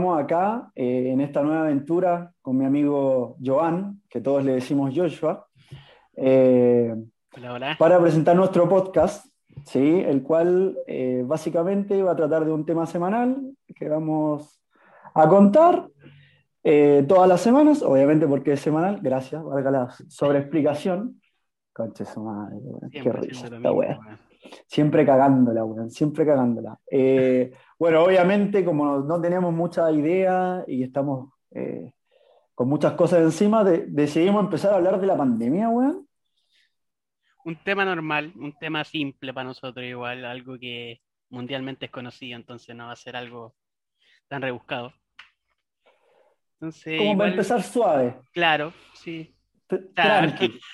Estamos acá eh, en esta nueva aventura con mi amigo Joan, que todos le decimos Joshua, eh, Hola, hola. para presentar nuestro podcast, ¿sí? el cual eh, básicamente va a tratar de un tema semanal que vamos a contar eh, todas las semanas, obviamente porque es semanal, gracias, valga la sobreexplicación. Conche su madre, qué lo esta wea. Siempre cagándola, weón, siempre cagándola. Eh, bueno, obviamente, como no, tenemos mucha idea y estamos eh, con muchas cosas encima, de- decidimos empezar a hablar de la pandemia, weón. Un tema normal, un tema simple para nosotros igual, algo que mundialmente es conocido, entonces no va a ser algo tan rebuscado. Entonces, Como para igual, empezar suave, claro, sí. tranqui.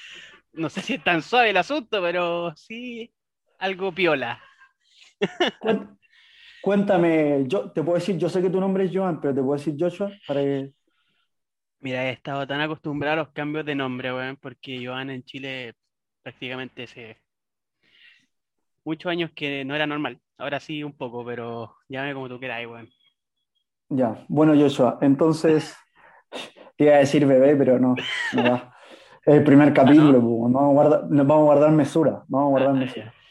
No sé si es tan suave el asunto, pero sí algo piola. Cuéntame, yo te puedo decir, yo sé que tu nombre es Joan, pero te puedo decir Joshua para que... Mira, he estado tan acostumbrado a los cambios de nombre, weón, porque Joan en Chile prácticamente hace muchos años que no era normal. Ahora sí un poco, pero llámame como tú quieras, weón. Ya, bueno, Joshua, entonces te iba a decir bebé, pero no, no va. Es el primer capítulo, pues, vamos a guardar, nos vamos a guardar mesura, vamos a guardar Ah, mesura. ya.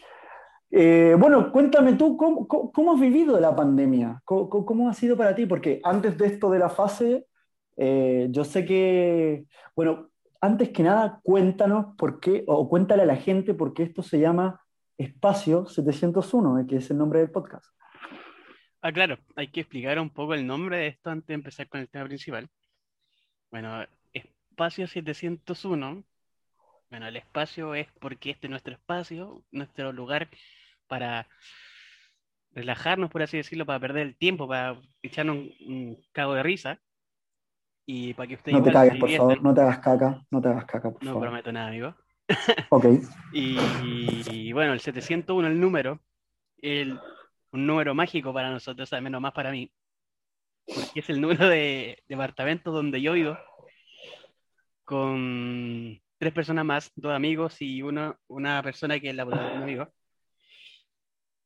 Eh, bueno, cuéntame tú, ¿cómo, has vivido la pandemia? ¿Cómo, cómo- cómo ha sido para ti? Porque antes de esto de la fase, eh, yo sé que, bueno, antes que nada, cuéntanos por qué, o cuéntale a la gente por qué esto se llama Espacio 701, eh, que es el nombre del podcast. Ah, claro, hay que explicar un poco el nombre de esto antes de empezar con el tema principal. Bueno, espacio 701. Bueno, el espacio es porque este es nuestro espacio, nuestro lugar para relajarnos, por así decirlo, para perder el tiempo, para echarnos un, un cago de risa y para que ustedes No te cagues, por favor, no te hagas caca, no te hagas caca, por No favor. prometo nada, amigo. Ok, Y, y bueno, el 701, el número, el, un número mágico para nosotros, al menos más para mí, porque es el número de departamento donde yo vivo, con tres personas más, dos amigos y uno, una persona que es la de un amigo.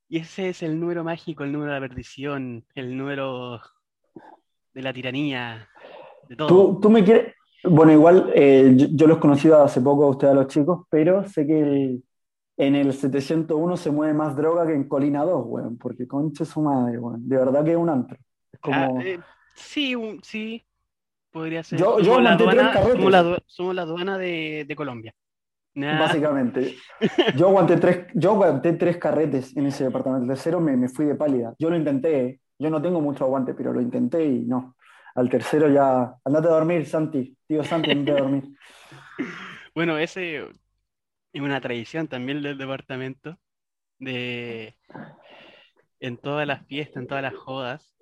Y ese es el número mágico, el número de la perdición, el número de la tiranía, de todo. tú, tú me quieres... Bueno, igual eh, yo, yo los he conocido hace poco a ustedes, a los chicos, pero sé que el- en el 701 se mueve más droga que en Colina 2, weón, porque conche su madre, weón. De verdad que es un antro. Es como... Ah, eh, sí, un- sí, podría ser. Yo- Somos yo la aduana, somos la, somos la aduana de, de Colombia. Nah, Básicamente. Yo aguanté tres, yo aguanté tres carretes en ese departamento. El tercero me, me fui de pálida. Yo lo intenté. Yo no tengo mucho aguante, pero lo intenté y no. Al tercero ya. Andate a dormir, Santi. Tío Santi, andate a dormir. Bueno, ese es una tradición también del departamento, de en todas las fiestas, en todas las jodas,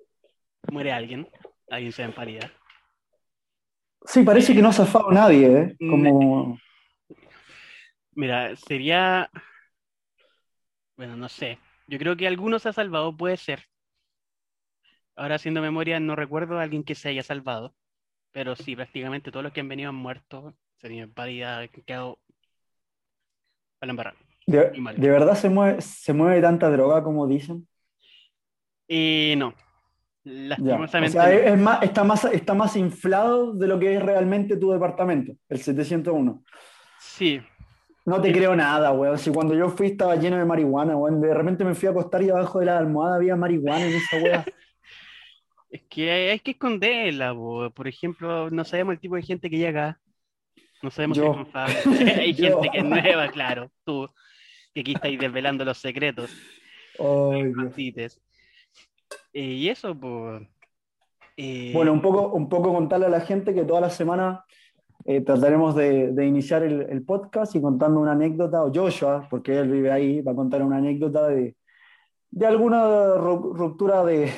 muere alguien, alguien se da en pálida. Sí, parece que no ha zafado nadie, ¿eh? Como. Mira, sería, bueno, no sé, yo creo que algunos se ha salvado, puede ser. Ahora haciendo memoria, no recuerdo a alguien que se haya salvado, pero sí, prácticamente todos los que han venido han muerto, se pálida, han quedado a la embarrada. ¿De, de verdad se mueve, se mueve tanta droga como dicen? Y no, Ya. O lastimosamente sea, no. es más, está más, está más inflado de lo que es realmente tu departamento, el 701. Sí, No te creo nada, weón. Si cuando yo fui estaba lleno de marihuana, weón. De repente me fui a acostar y abajo de la almohada había marihuana en esa weá. es que hay, que esconderla, po. Por ejemplo, no sabemos el tipo de gente que llega acá. No sabemos si es. Hay Yo. gente que es nueva, claro. Tú, que aquí estáis desvelando los secretos. Cites. Eh, y eso, pues. eh, Bueno, un poco, un poco contarle a la gente que toda la semana eh, trataremos de, de iniciar el, el podcast y contando una anécdota, o Joshua, porque él vive ahí, va a contar una anécdota de, de alguna ru- ruptura de,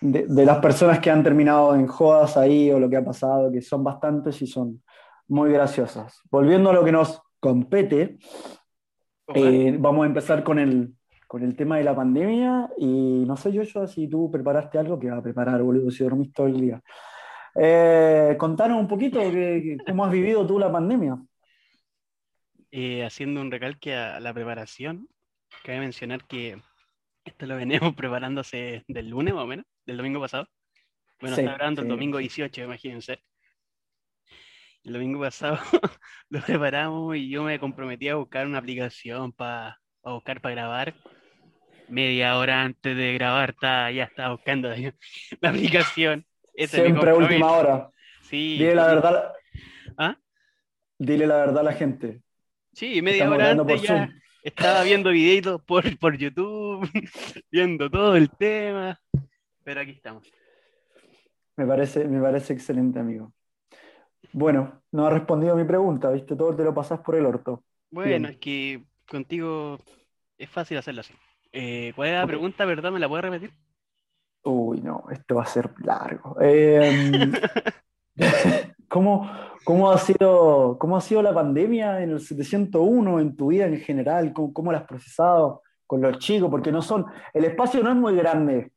de, de las personas que han terminado en jodas ahí o lo que ha pasado, que son bastantes y son muy graciosas. Volviendo a lo que nos compete, eh, vamos a empezar con el, con el tema de la pandemia y no sé, Joshua, si tú preparaste algo que va a preparar, boludo, si dormís todo el día. Eh, contanos un poquito que- que- cómo has vivido tú la pandemia. Eh, haciendo un recalque a la preparación, cabe mencionar que esto lo venimos preparándose del lunes más o menos, del domingo pasado. Bueno, Sí, está grabando el sí, domingo sí. 18, imagínense. El domingo pasado lo preparamos y yo me comprometí a buscar una aplicación para buscar para grabar. Media hora antes de grabar está, ya estaba buscando la aplicación. Ese Siempre a última hora. Sí, Dile la verdad. ¿Ah? Dile la verdad a la gente. Sí, media Estamos hora antes ya Zoom. estaba viendo videitos por, por YouTube, viendo todo el tema. Pero aquí estamos. Me parece, me parece excelente, amigo. Bueno, no ha respondido a mi pregunta, ¿viste? Todo te lo pasás por el orto. Bueno, Bien. es que contigo es fácil hacerlo así. Eh, ¿cuál es la pregunta, verdad? ¿Me la puedes repetir? Uy, no, esto va a ser largo. Eh, ¿cómo, cómo ha sido, cómo ha sido la pandemia en el 701 en tu vida en general? ¿Cómo, cómo la has procesado con los chicos? Porque no son, el espacio no es muy grande.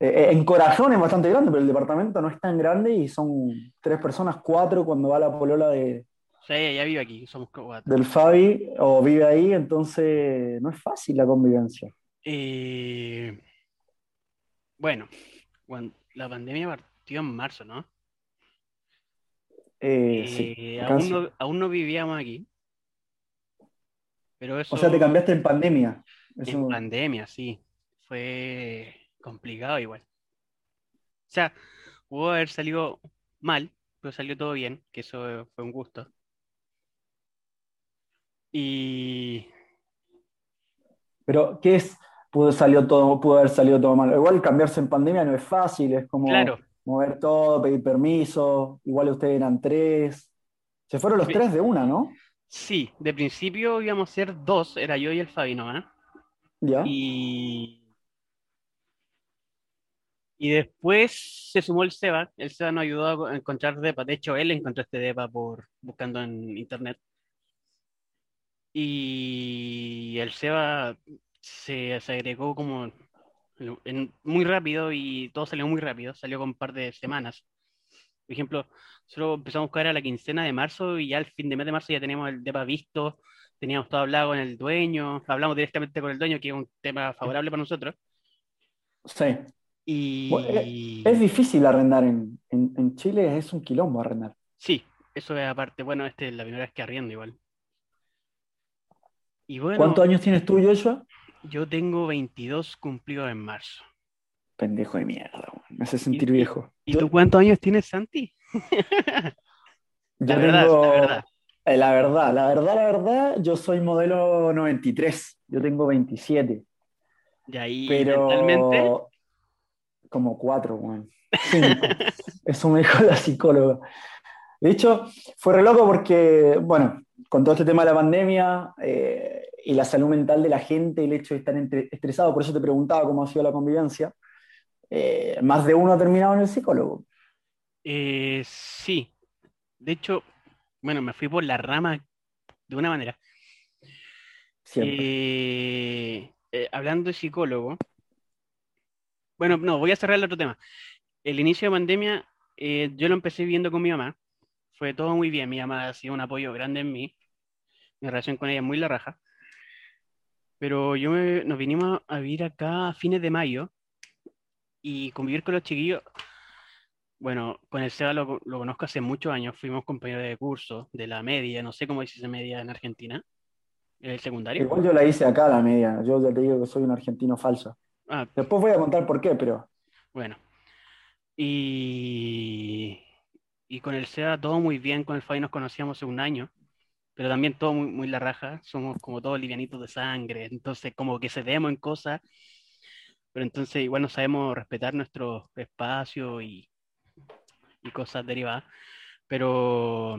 Eh, en corazón es bastante grande, pero el departamento no es tan grande y son tres personas, cuatro cuando va la polola de, sea, ella vive aquí, somos cuatro. del Fabi o vive ahí, entonces no es fácil la convivencia. Eh, bueno, cuando la pandemia partió en marzo, ¿no? Eh, sí, Eh, aún no, aún no vivíamos aquí. Pero eso O sea, te cambiaste en pandemia. en pandemia, sí. Fue complicado igual. O sea, pudo haber salido mal, pero salió todo bien, que eso fue un gusto. Y Pero, ¿qué es? Pudo, salió todo, pudo haber salido todo mal. Igual cambiarse en pandemia no es fácil, es como claro, mover todo, pedir permiso. Igual ustedes eran tres. Se fueron los Sí. tres de una, ¿no? sí, de principio íbamos a ser dos, era yo y el Fabi nomás. Ya. Y, y después se sumó el Seba. El Seba nos ayudó a encontrar depa. De hecho, él encontró este depa por buscando en internet. Y el Seba se, se agregó como en- muy rápido y todo salió muy rápido. Salió con un par de semanas. Por ejemplo, nosotros empezamos a buscar a la quincena de marzo y ya al fin de mes de marzo ya teníamos el depa visto. Teníamos todo hablado con el dueño, hablamos directamente con el dueño, que es un tema favorable para nosotros. Sí. Y Es difícil arrendar en, en, en Chile, es un quilombo arrendar. sí, eso es aparte. Bueno, esta es la primera vez que arriendo igual. Y bueno, ¿Cuántos años tienes tú, Joshua? Yo tengo 22 cumplidos en marzo. Pendejo de mierda, weón. me hace sentir ¿Y- viejo. ¿Y tú cuántos años tienes, Santi? La Yo verdad, tengo- la verdad. eh, la verdad, la verdad, la verdad, yo soy modelo 93, yo tengo 27, Y ahí pero mentalmente, como cuatro, weón. Eso me dijo la psicóloga. De hecho, fue re loco porque, bueno, con todo este tema de la pandemia eh, la salud mental de la gente, el hecho de estar estresado, por eso te preguntaba cómo ha sido la convivencia, eh, más de uno ha terminado en el psicólogo. eh, sí. De hecho, bueno, me fui por la rama de una manera. Eh, eh, hablando de psicólogo, bueno, no, voy a cerrar el otro tema. El inicio de pandemia, yo lo empecé viviendo con mi mamá. Fue todo muy bien. Mi mamá ha sido un apoyo grande en mí. Mi relación con ella es muy la raja. Pero yo me- nos vinimos a vivir acá a fines de mayo y convivir con los chiquillos. Bueno, con el Seba lo, lo conozco hace muchos años. Fuimos compañeros de curso, de la media, no sé cómo dice media en Argentina. El secundario. Igual yo la hice acá la media, yo ya te digo que soy un argentino falso. Ah, Después voy a contar por qué, pero Bueno, y, y con el SEA todo muy bien, con el FAI nos conocíamos hace un año, pero también todo muy, muy la raja, somos como todos livianitos de sangre, entonces como que cedemos en cosas, pero entonces igual no sabemos respetar nuestro espacio y, y cosas derivadas, pero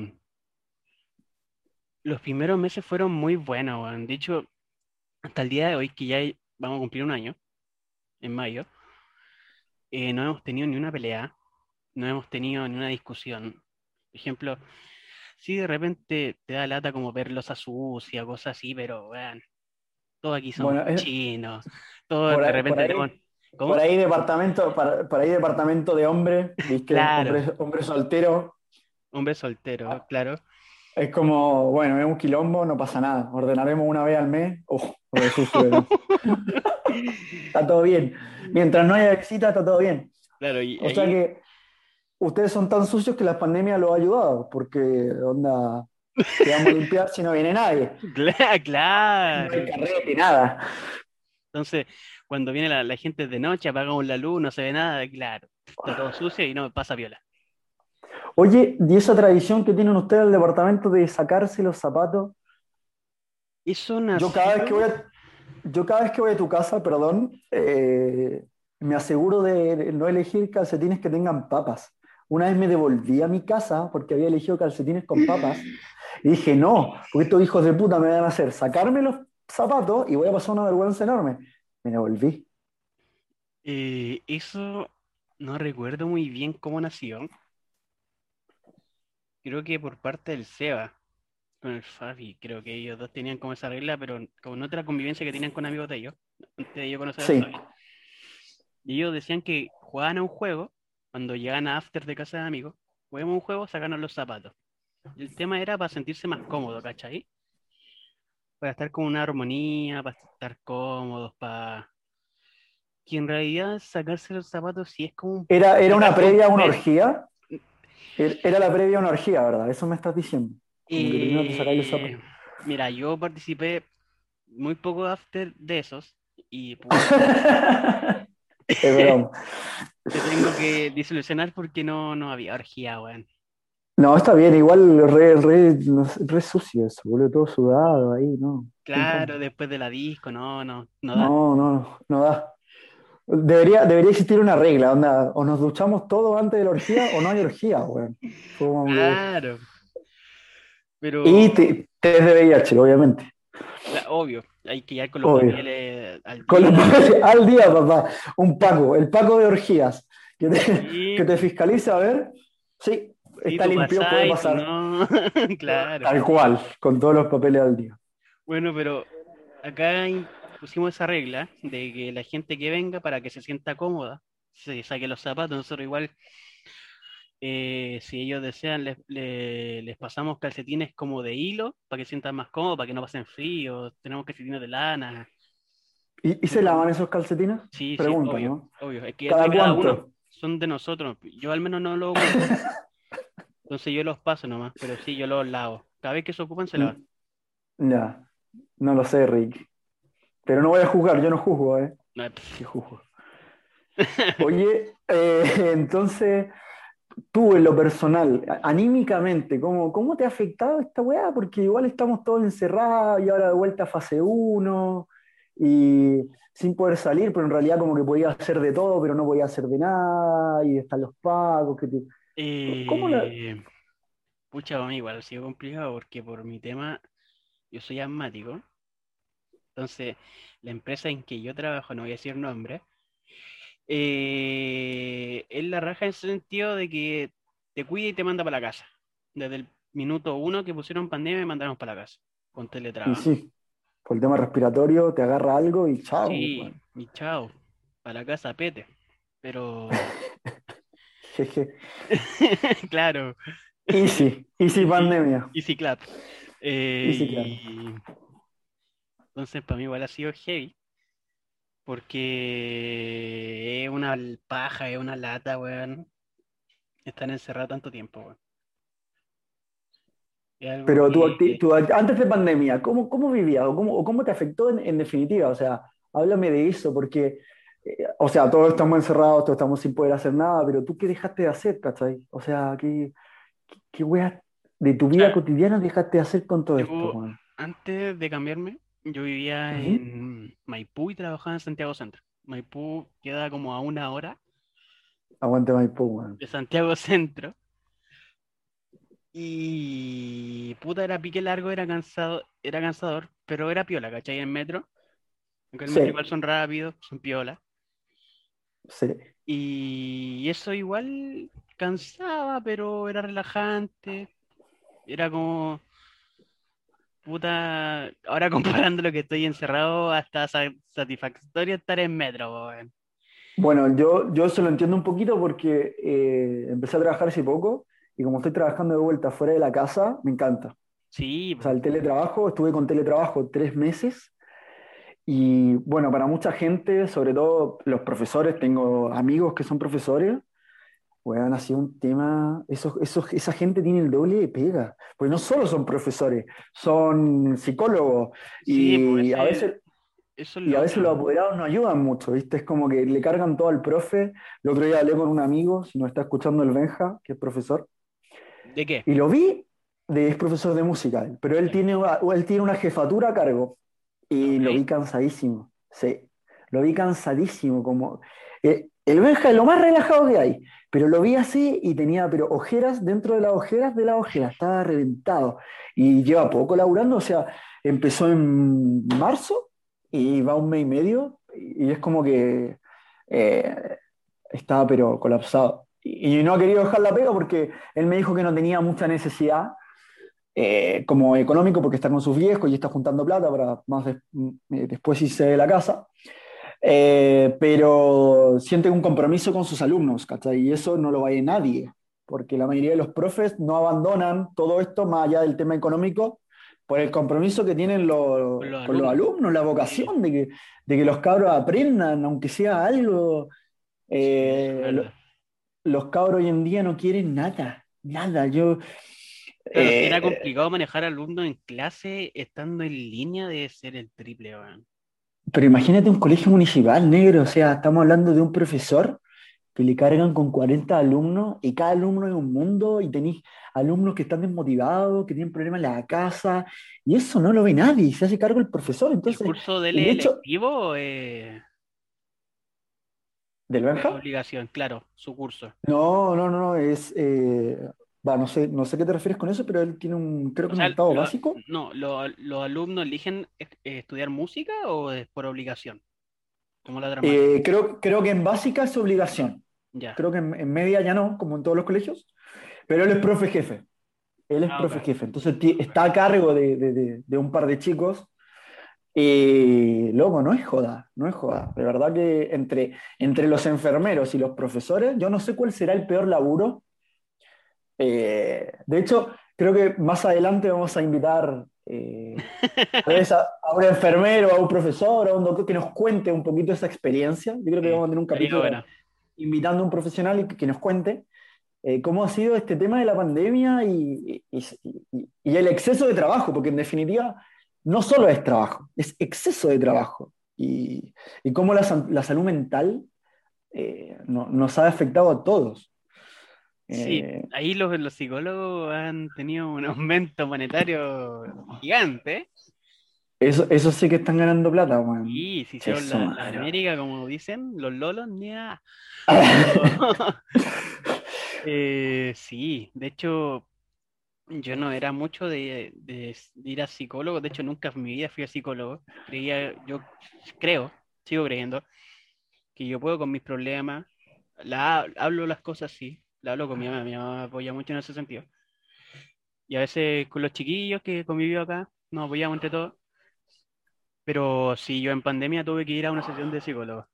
los primeros meses fueron muy buenos. De hecho, hasta el día de hoy, que ya vamos a cumplir un año, en mayo, eh, no hemos tenido ni una pelea, no hemos tenido ni una discusión. Por ejemplo, si de repente te da lata como ver losa sucia, cosas así, pero vean, todos aquí somos Bueno, es- chinos, todos por de ahí- repente por ahí- tenemos- ¿Cómo? por ahí departamento, para- por ahí departamento de hombre, ¿viste? Claro. Hombre, hombre soltero, Hombre soltero, Ah. claro. es como, bueno, es un quilombo, no pasa nada, ordenaremos una vez al mes, oh, ¿no? está todo bien. Mientras no haya visita, está todo bien. Claro, y O sea que ustedes son tan sucios que la pandemia los ha ayudado, porque onda, te vamos a limpiar si no viene nadie. Cla- No hay claro. carrete, nada. Entonces, cuando viene la, la gente de noche, apagamos la luz, no se ve nada, claro, está todo sucio y no pasa viola. Oye, ¿y esa tradición que tienen ustedes en el departamento de sacarse los zapatos? Eso Yo cada vez que voy a, yo cada vez que voy a tu casa, perdón, eh, me aseguro de no elegir calcetines que tengan papas. Una vez me devolví a mi casa porque había elegido calcetines con papas y dije, no, porque estos hijos de puta me van a hacer sacarme los zapatos y voy a pasar una vergüenza enorme. Me devolví. Eh, eso no recuerdo muy bien cómo nació. Creo que por parte del Seba, con el Fabi, creo que ellos dos tenían como esa regla, pero con otra convivencia que tenían con amigos de ellos, antes de yo conocer Sí. al Fabi. Y ellos decían que jugaban a un juego, cuando llegan a after de casa de amigos, juguemos un juego, sacarnos los zapatos. Y el tema era para sentirse más cómodo, ¿cachai? Para estar con una armonía, para estar cómodos, para... Que en realidad sacarse los zapatos sí es como un Era, era una previa a un una orgía. Er- Era la previa a una orgía, ¿verdad? Eso me estás diciendo. Eh, mira, yo participé muy poco after de esos y puta, Es broma. Te tengo que disolucionar porque no, no había orgía, weón. No, está bien, igual re, re, re sucio eso, boludo, todo sudado ahí, ¿no? Claro, después de la disco, no, no, no da. No, no, no da. Debería, debería existir una regla, onda, o nos duchamos todos antes de la orgía o no hay orgía, weón. Como Claro. Pero, Y te- test de VIH, obviamente. Obvio, hay que ir con los Obvio. papeles al Con los día. papeles al día, papá. Un Paco, el Paco de orgías. Que te, Sí, que te fiscaliza a ver. Sí, está limpio, pasás puede pasar. no. Claro. Tal cual, con todos los papeles al día. Bueno, pero acá pusimos esa regla de que la gente que venga para que se sienta cómoda, se saque los zapatos. Nosotros igual, eh, si ellos desean, les, le- les pasamos calcetines como de hilo para que sientan más cómodos, para que no pasen frío. Tenemos calcetines de lana. ¿Y, y se lavan esos calcetines? Sí, sí, Pregunta, obvio, ¿no? obvio. Es que ¿Cada cada uno son de nosotros. Yo al menos no lo ocupo. Entonces yo los paso nomás, pero sí, yo los lavo. Cada vez que se ocupan, se lavan. Ya, no lo sé, Rick. Pero no voy a juzgar, yo no juzgo, ¿eh? No, Sí juzgo. Oye, eh, entonces, tú en lo personal, anímicamente, ¿cómo, cómo te ha afectado esta weá? Porque igual estamos todos encerrados y ahora de vuelta a fase 1 y sin poder salir, pero en realidad como que podía hacer de todo, pero no podía hacer de nada y están los pagos que te... ¿Cómo la- Eh, pucha, igual ha sido complicado porque por mi tema yo soy asmático. Entonces, la empresa en que yo trabajo, no voy a decir nombre, eh, es la raja en ese sentido de que te cuida y te manda para la casa. Desde el minuto uno que pusieron pandemia me mandaron para la casa, con Y teletrabajo. sí, por el tema respiratorio te agarra algo y chao. Sí, weón. y chao, para la casa pete. Pero, Jeje. claro. Easy, easy pandemia. Easy clap. Eh, Easy clap. y- Entonces, para mí igual ha sido heavy. Porque es una paja, es una lata, weón. Estar encerrado tanto tiempo, weón. Pero tu, que- antes de pandemia, ¿cómo, cómo vivías o cómo, cómo te afectó en, en definitiva? O sea, háblame de eso, porque, eh, o sea, todos estamos encerrados, todos estamos sin poder hacer nada, pero tú qué dejaste de hacer, ¿cachai? O sea, ¿qué, qué, qué weas de tu vida Ah. cotidiana dejaste de hacer con todo Yo- esto, weón? Antes de cambiarme, yo vivía Ujú. en Maipú y trabajaba en Santiago Centro. Maipú queda como a una hora Aguante Maipú, weón. de Santiago Centro. Y puta, era pique largo, era cansado, era cansador, pero era piola, ¿cachai? En metro. Aunque el Sí. metro igual son rápidos, son piola. Sí. Y eso igual cansaba, pero era relajante. Era como. Puta. Ahora comparando lo que estoy encerrado, hasta sa- satisfactorio estar en metro. Bueno, yo, yo se lo entiendo un poquito porque eh, empecé a trabajar hace poco y como estoy trabajando de vuelta fuera de la casa, me encanta. Sí, O sea, el teletrabajo, estuve con teletrabajo tres meses Y bueno, para mucha gente, sobre todo los profesores, tengo amigos que son profesores, weón, ha sido un tema, eso, eso, esa gente tiene el doble de pega, porque no solo son profesores, son psicólogos Sí, y pues a veces, eso es y a veces los apoderados no ayudan mucho, ¿viste? Es como que le cargan todo al profe. El otro día hablé con un amigo, si nos está escuchando el Benja, que es profesor, ¿De qué? y lo vi, de, es profesor de música, pero él tiene, una- él tiene una jefatura a cargo y lo vi cansadísimo, sí, lo vi cansadísimo, como... eh, el Benja es lo más relajado que hay, pero lo vi así y tenía pero ojeras dentro de las ojeras de las ojeras, estaba reventado y lleva poco laburando, o sea, empezó en marzo y va un mes y medio y es como que eh, estaba pero colapsado. Y, no ha querido dejar la pega porque él me dijo que no tenía mucha necesidad eh, como económico porque está con sus viejos y está juntando plata para más des- eh, después irse de la casa. Eh, pero siente un compromiso con sus alumnos, ¿cachai? Y eso no lo va a ir nadie, porque la mayoría de los profes no abandonan todo esto más allá del tema económico por el compromiso que tienen los, Con los con los alumnos. la vocación de que, de que los cabros aprendan, aunque sea algo. Eh, los cabros hoy en día no quieren nada, nada. Yo, Claro, si era eh, complicado manejar alumnos en clase estando en línea de ser el triple, weón. Pero imagínate un colegio municipal negro, o sea, estamos hablando de un profesor que le cargan con 40 alumnos y cada alumno es un mundo y tenéis alumnos que están desmotivados, que tienen problemas en la casa y eso no lo ve nadie, se hace cargo el profesor. ¿El Entonces, curso de él el hecho electivo es del Benja, obligación? Claro, su curso. no, no, no, no, es, eh, va, no sé, no sé qué te refieres con eso, pero él tiene un, creo O que un sea, octavo lo- básico. no, lo- ¿los alumnos eligen eh, estudiar música o es por obligación? Como la. Eh, creo, creo que en básica es obligación. Ya. Creo que en, en media ya no, como en todos los colegios, pero él es profe jefe. Él es Ah, profe jefe. Entonces está a cargo de, de- de- de un par de chicos. Y loco, no es joda, no es joda. De verdad que entre, entre los enfermeros y los profesores, yo no sé cuál será el peor laburo. Eh, de hecho, creo que más adelante vamos a invitar eh, a, a un enfermero, a un profesor, a un doctor que nos cuente un poquito esa experiencia. Yo creo que vamos a tener un capítulo bueno. invitando a un profesional y que, que nos cuente eh, cómo ha sido este tema de la pandemia y, y- y- y el exceso de trabajo, porque en definitiva no solo es trabajo, es exceso de trabajo. Y, cómo la, salud mental eh, no- nos ha afectado a todos. Sí, Eh, ahí los, los psicólogos han tenido un aumento monetario gigante. eso, eso sí que están ganando plata, weón. Y si Sí, son la, la. América, como dicen, los lolos, ni a- Eh, sí, de hecho, yo no era mucho de, de- de ir a psicólogo, de hecho nunca en mi vida fui a psicólogo. Creía, yo creo, sigo creyendo, que yo puedo con mis problemas, la, hablo las cosas sí, la hablo con mi mamá, mi mamá me apoya mucho en ese sentido. Y a veces con los chiquillos que convivió acá, nos apoyamos entre todos. Pero sí, yo en pandemia tuve que ir a una sesión de psicólogo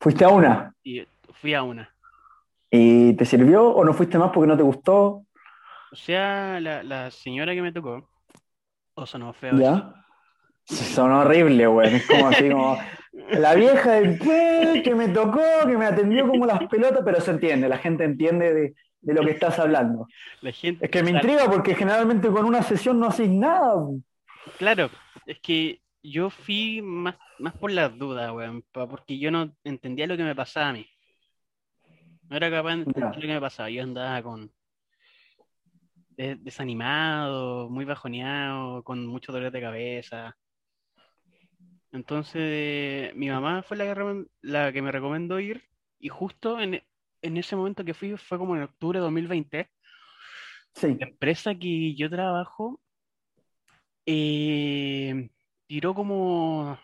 ¿Fuiste a una? y fui a una. ¿Y te sirvió o no fuiste más porque no te gustó? O sea, la, la señora que me tocó, o sonó feo eso. Son horribles, güey. Es como así como la vieja del "Pues, que me tocó, que me atendió como las pelotas, pero se entiende, la gente entiende de, de lo que estás hablando. La gente, Es que me intriga porque generalmente con una sesión no haces nada. claro, es que yo fui más, más por las dudas, weón, porque yo no entendía lo que me pasaba a mí. No era capaz de entender lo que me pasaba. Yo andaba con de- desanimado, muy bajoneado, con mucho dolor de cabeza. Entonces, mi mamá fue la que, la que me recomendó ir, y justo en, en ese momento que fui, fue como en octubre de 2020. Sí. La empresa que yo trabajo eh, tiró como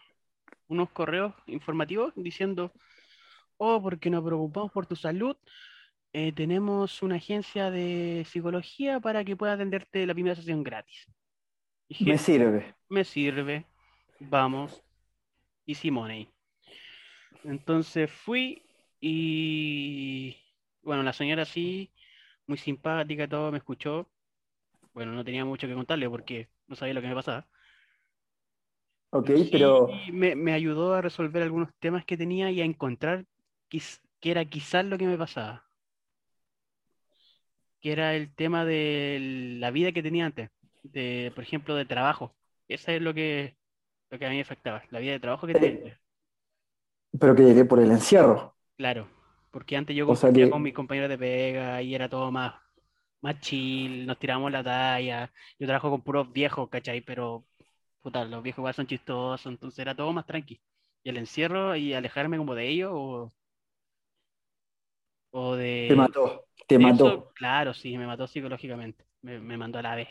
unos correos informativos diciendo, oh, porque nos preocupamos por tu salud, eh, tenemos una agencia de psicología para que pueda atenderte la primera sesión gratis. Dije, Me sirve. me sirve, vamos, y Simone. Entonces fui y bueno, la señora sí, muy simpática, todo, me escuchó. Bueno, no tenía mucho que contarle porque no sabía lo que me pasaba. Ok, pero... Me, me, ayudó a resolver algunos temas que tenía y a encontrar que era quizás lo que me pasaba. Que era el tema de la vida que tenía antes, de, por ejemplo, de trabajo. Eso es lo que, lo que a mí me afectaba, la vida de trabajo que tenía. Pero que por el encierro. Claro, porque antes yo compartía con mis compañeros de pega y era todo más, más chill, nos tiramos la talla. Yo trabajo con puros viejos, ¿cachai? Pero puta, los viejos igual son chistosos, entonces era todo más tranqui. Y el encierro y alejarme como de ellos o, o de... Te mató, te mató. claro, sí, me mató psicológicamente, me, mandó a la vez.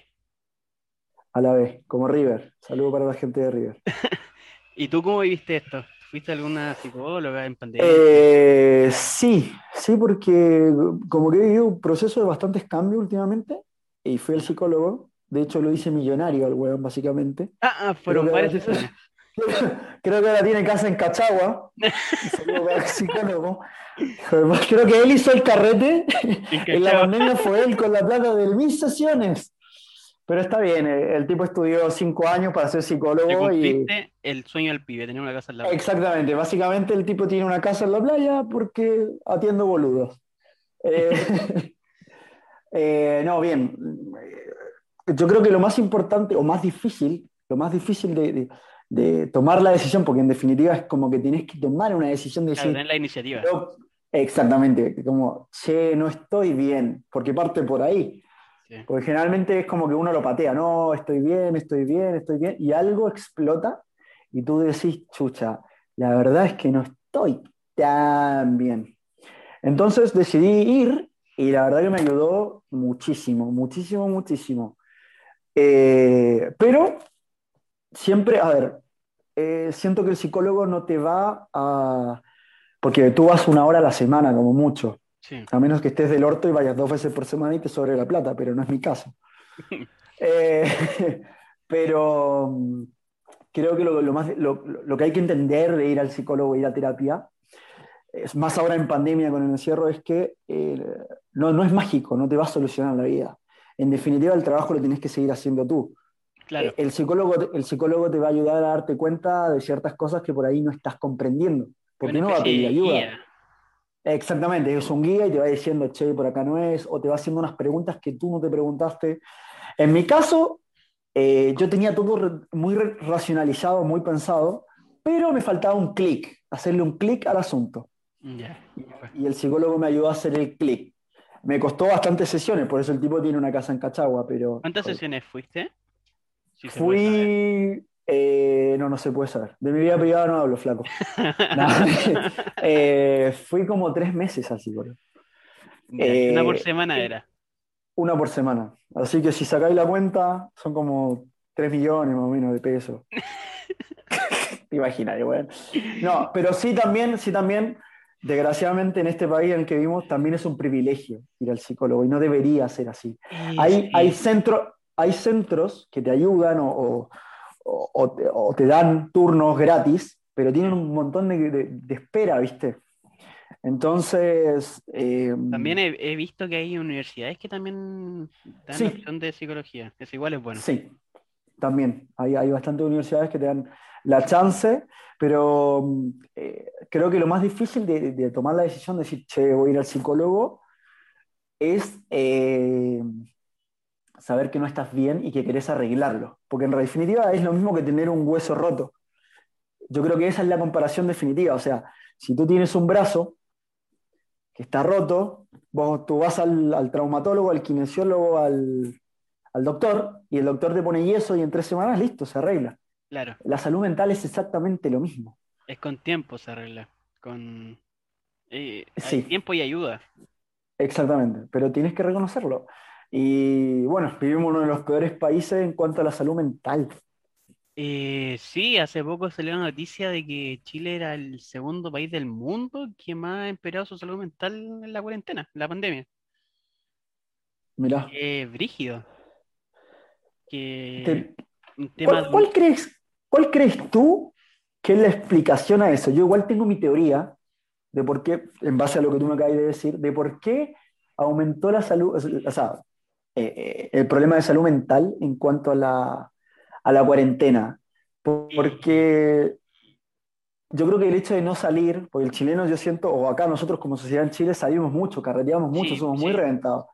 A la vez, como River. Saludo para la gente de River. ¿Y tú cómo viviste esto? ¿Fuiste alguna psicóloga en pandemia? Eh, sí, sí, porque como que he vivido un proceso de bastantes cambios últimamente y fui al psicólogo de hecho, lo hice millonario al weón, básicamente. Ah, ah fueron varias Creo que ahora tiene casa en Cachagua. Creo que él hizo el carrete. En la pandemia fue él con la plata de mis sesiones. Pero está bien, eh, el tipo estudió cinco años para ser psicólogo. y el sueño del pibe, tener una casa en la playa. Exactamente, básicamente el tipo tiene una casa en la playa porque atiendo boludos. Eh, eh, no, bien yo creo que lo más importante o más difícil, lo más difícil de, de, tomar la decisión, porque en definitiva es como que tienes que tomar una decisión de decir... la iniciativa. exactamente, como, che, no estoy bien, porque parte por ahí. Porque generalmente es como que uno lo patea, no, estoy bien, estoy bien, estoy bien, y algo explota y tú decís, chucha, la verdad es que no estoy tan bien. Entonces decidí ir y la verdad que me ayudó muchísimo, muchísimo, muchísimo. Eh, pero siempre, a ver, eh, siento que el psicólogo no te va a... Porque tú vas una hora a la semana, como mucho. A menos que estés del orto y vayas dos veces por semana y te sobre la plata, pero no es mi caso. Eh, pero mm, creo que lo, más, lo, lo, que hay que entender de ir al psicólogo, ir a terapia, es más ahora en pandemia con el encierro, es que no, no es mágico, no te va a solucionar la vida en definitiva el trabajo lo tienes que seguir haciendo tú. Claro. Eh, el, psicólogo, el psicólogo te va a ayudar a darte cuenta de ciertas cosas que por ahí no estás comprendiendo, porque no va a pedir ayuda. Exactamente, es un guía y te va diciendo, che, por acá no es, o te va haciendo unas preguntas que tú no te preguntaste. En mi caso, eh, yo tenía todo muy racionalizado, muy pensado, pero me faltaba un clic, hacerle un clic al asunto. Y el psicólogo me ayudó a hacer el clic. Me costó bastantes sesiones, por eso el tipo tiene una casa en Cachagua, pero... ¿Cuántas sesiones fuiste? Fui... Eh, no, no se puede saber. De mi vida privada no hablo, flaco. Eh, fui como tres meses así, psicólogo. una por eh, semana era. Una por semana. Así que si sacáis la cuenta, son como tres millones más o menos de pesos. Imagínate, bueno. No, pero sí también, sí también desgraciadamente en este país en el que vivimos también es un privilegio ir al psicólogo y no debería ser así. hay, hay, centro, hay centros que te ayudan o, o, te, dan turnos gratis, pero tienen un montón de, espera, ¿viste? Entonces... Eh, también he, visto que hay universidades que también dan sí. opción de psicología. Eso igual es bueno. Sí, también. Hay, hay bastantes universidades que te dan la chance, pero eh, creo que lo más difícil de, tomar la decisión de decir, che, voy a ir al psicólogo, es eh, saber que no estás bien y que querés arreglarlo. Porque en definitiva es lo mismo que tener un hueso roto. Yo creo que esa es la comparación definitiva. O sea, si tú tienes un brazo que está roto, vos tú vas al, traumatólogo, al kinesiólogo, al, al doctor, y el doctor te pone yeso y en tres semanas, listo, se arregla. La salud mental es exactamente lo mismo. Es con tiempo se arregla. Con eh, tiempo y ayuda. Exactamente, pero tienes que reconocerlo. Y bueno, vivimos uno de los peores países en cuanto a la salud mental. Eh, sí, hace poco salió la noticia de que Chile era el segundo país del mundo que más ha empeorado su salud mental en la cuarentena, en la pandemia. Mirá. Eh, brígido. ¿Cuál, crees, ¿Cuál crees tú que es la explicación a eso? Yo igual tengo mi teoría de por qué, en base a lo que tú me acabas de decir, de por qué aumentó la salud, o sea, eh, eh, el problema de salud mental en cuanto a la, a la cuarentena. Porque yo creo que el hecho de no salir, porque el chileno yo siento, o acá nosotros como sociedad en Chile salimos mucho, carreteamos mucho, Sí, somos muy reventados.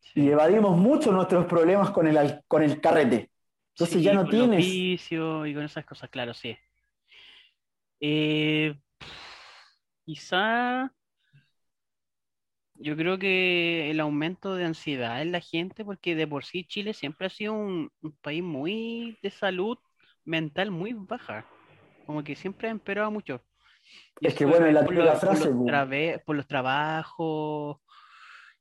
Sí. Y evadimos mucho nuestros problemas con el, con el carrete. Entonces ya no con tienes... vicios y con esas cosas, claro, sí. Eh, quizá yo creo que el aumento de ansiedad en la gente, porque de por sí Chile siempre ha sido un, un país muy de salud mental muy baja, como que siempre ha empeorado mucho. Y Es que bueno, la por típica los- por frase, los por los trabajos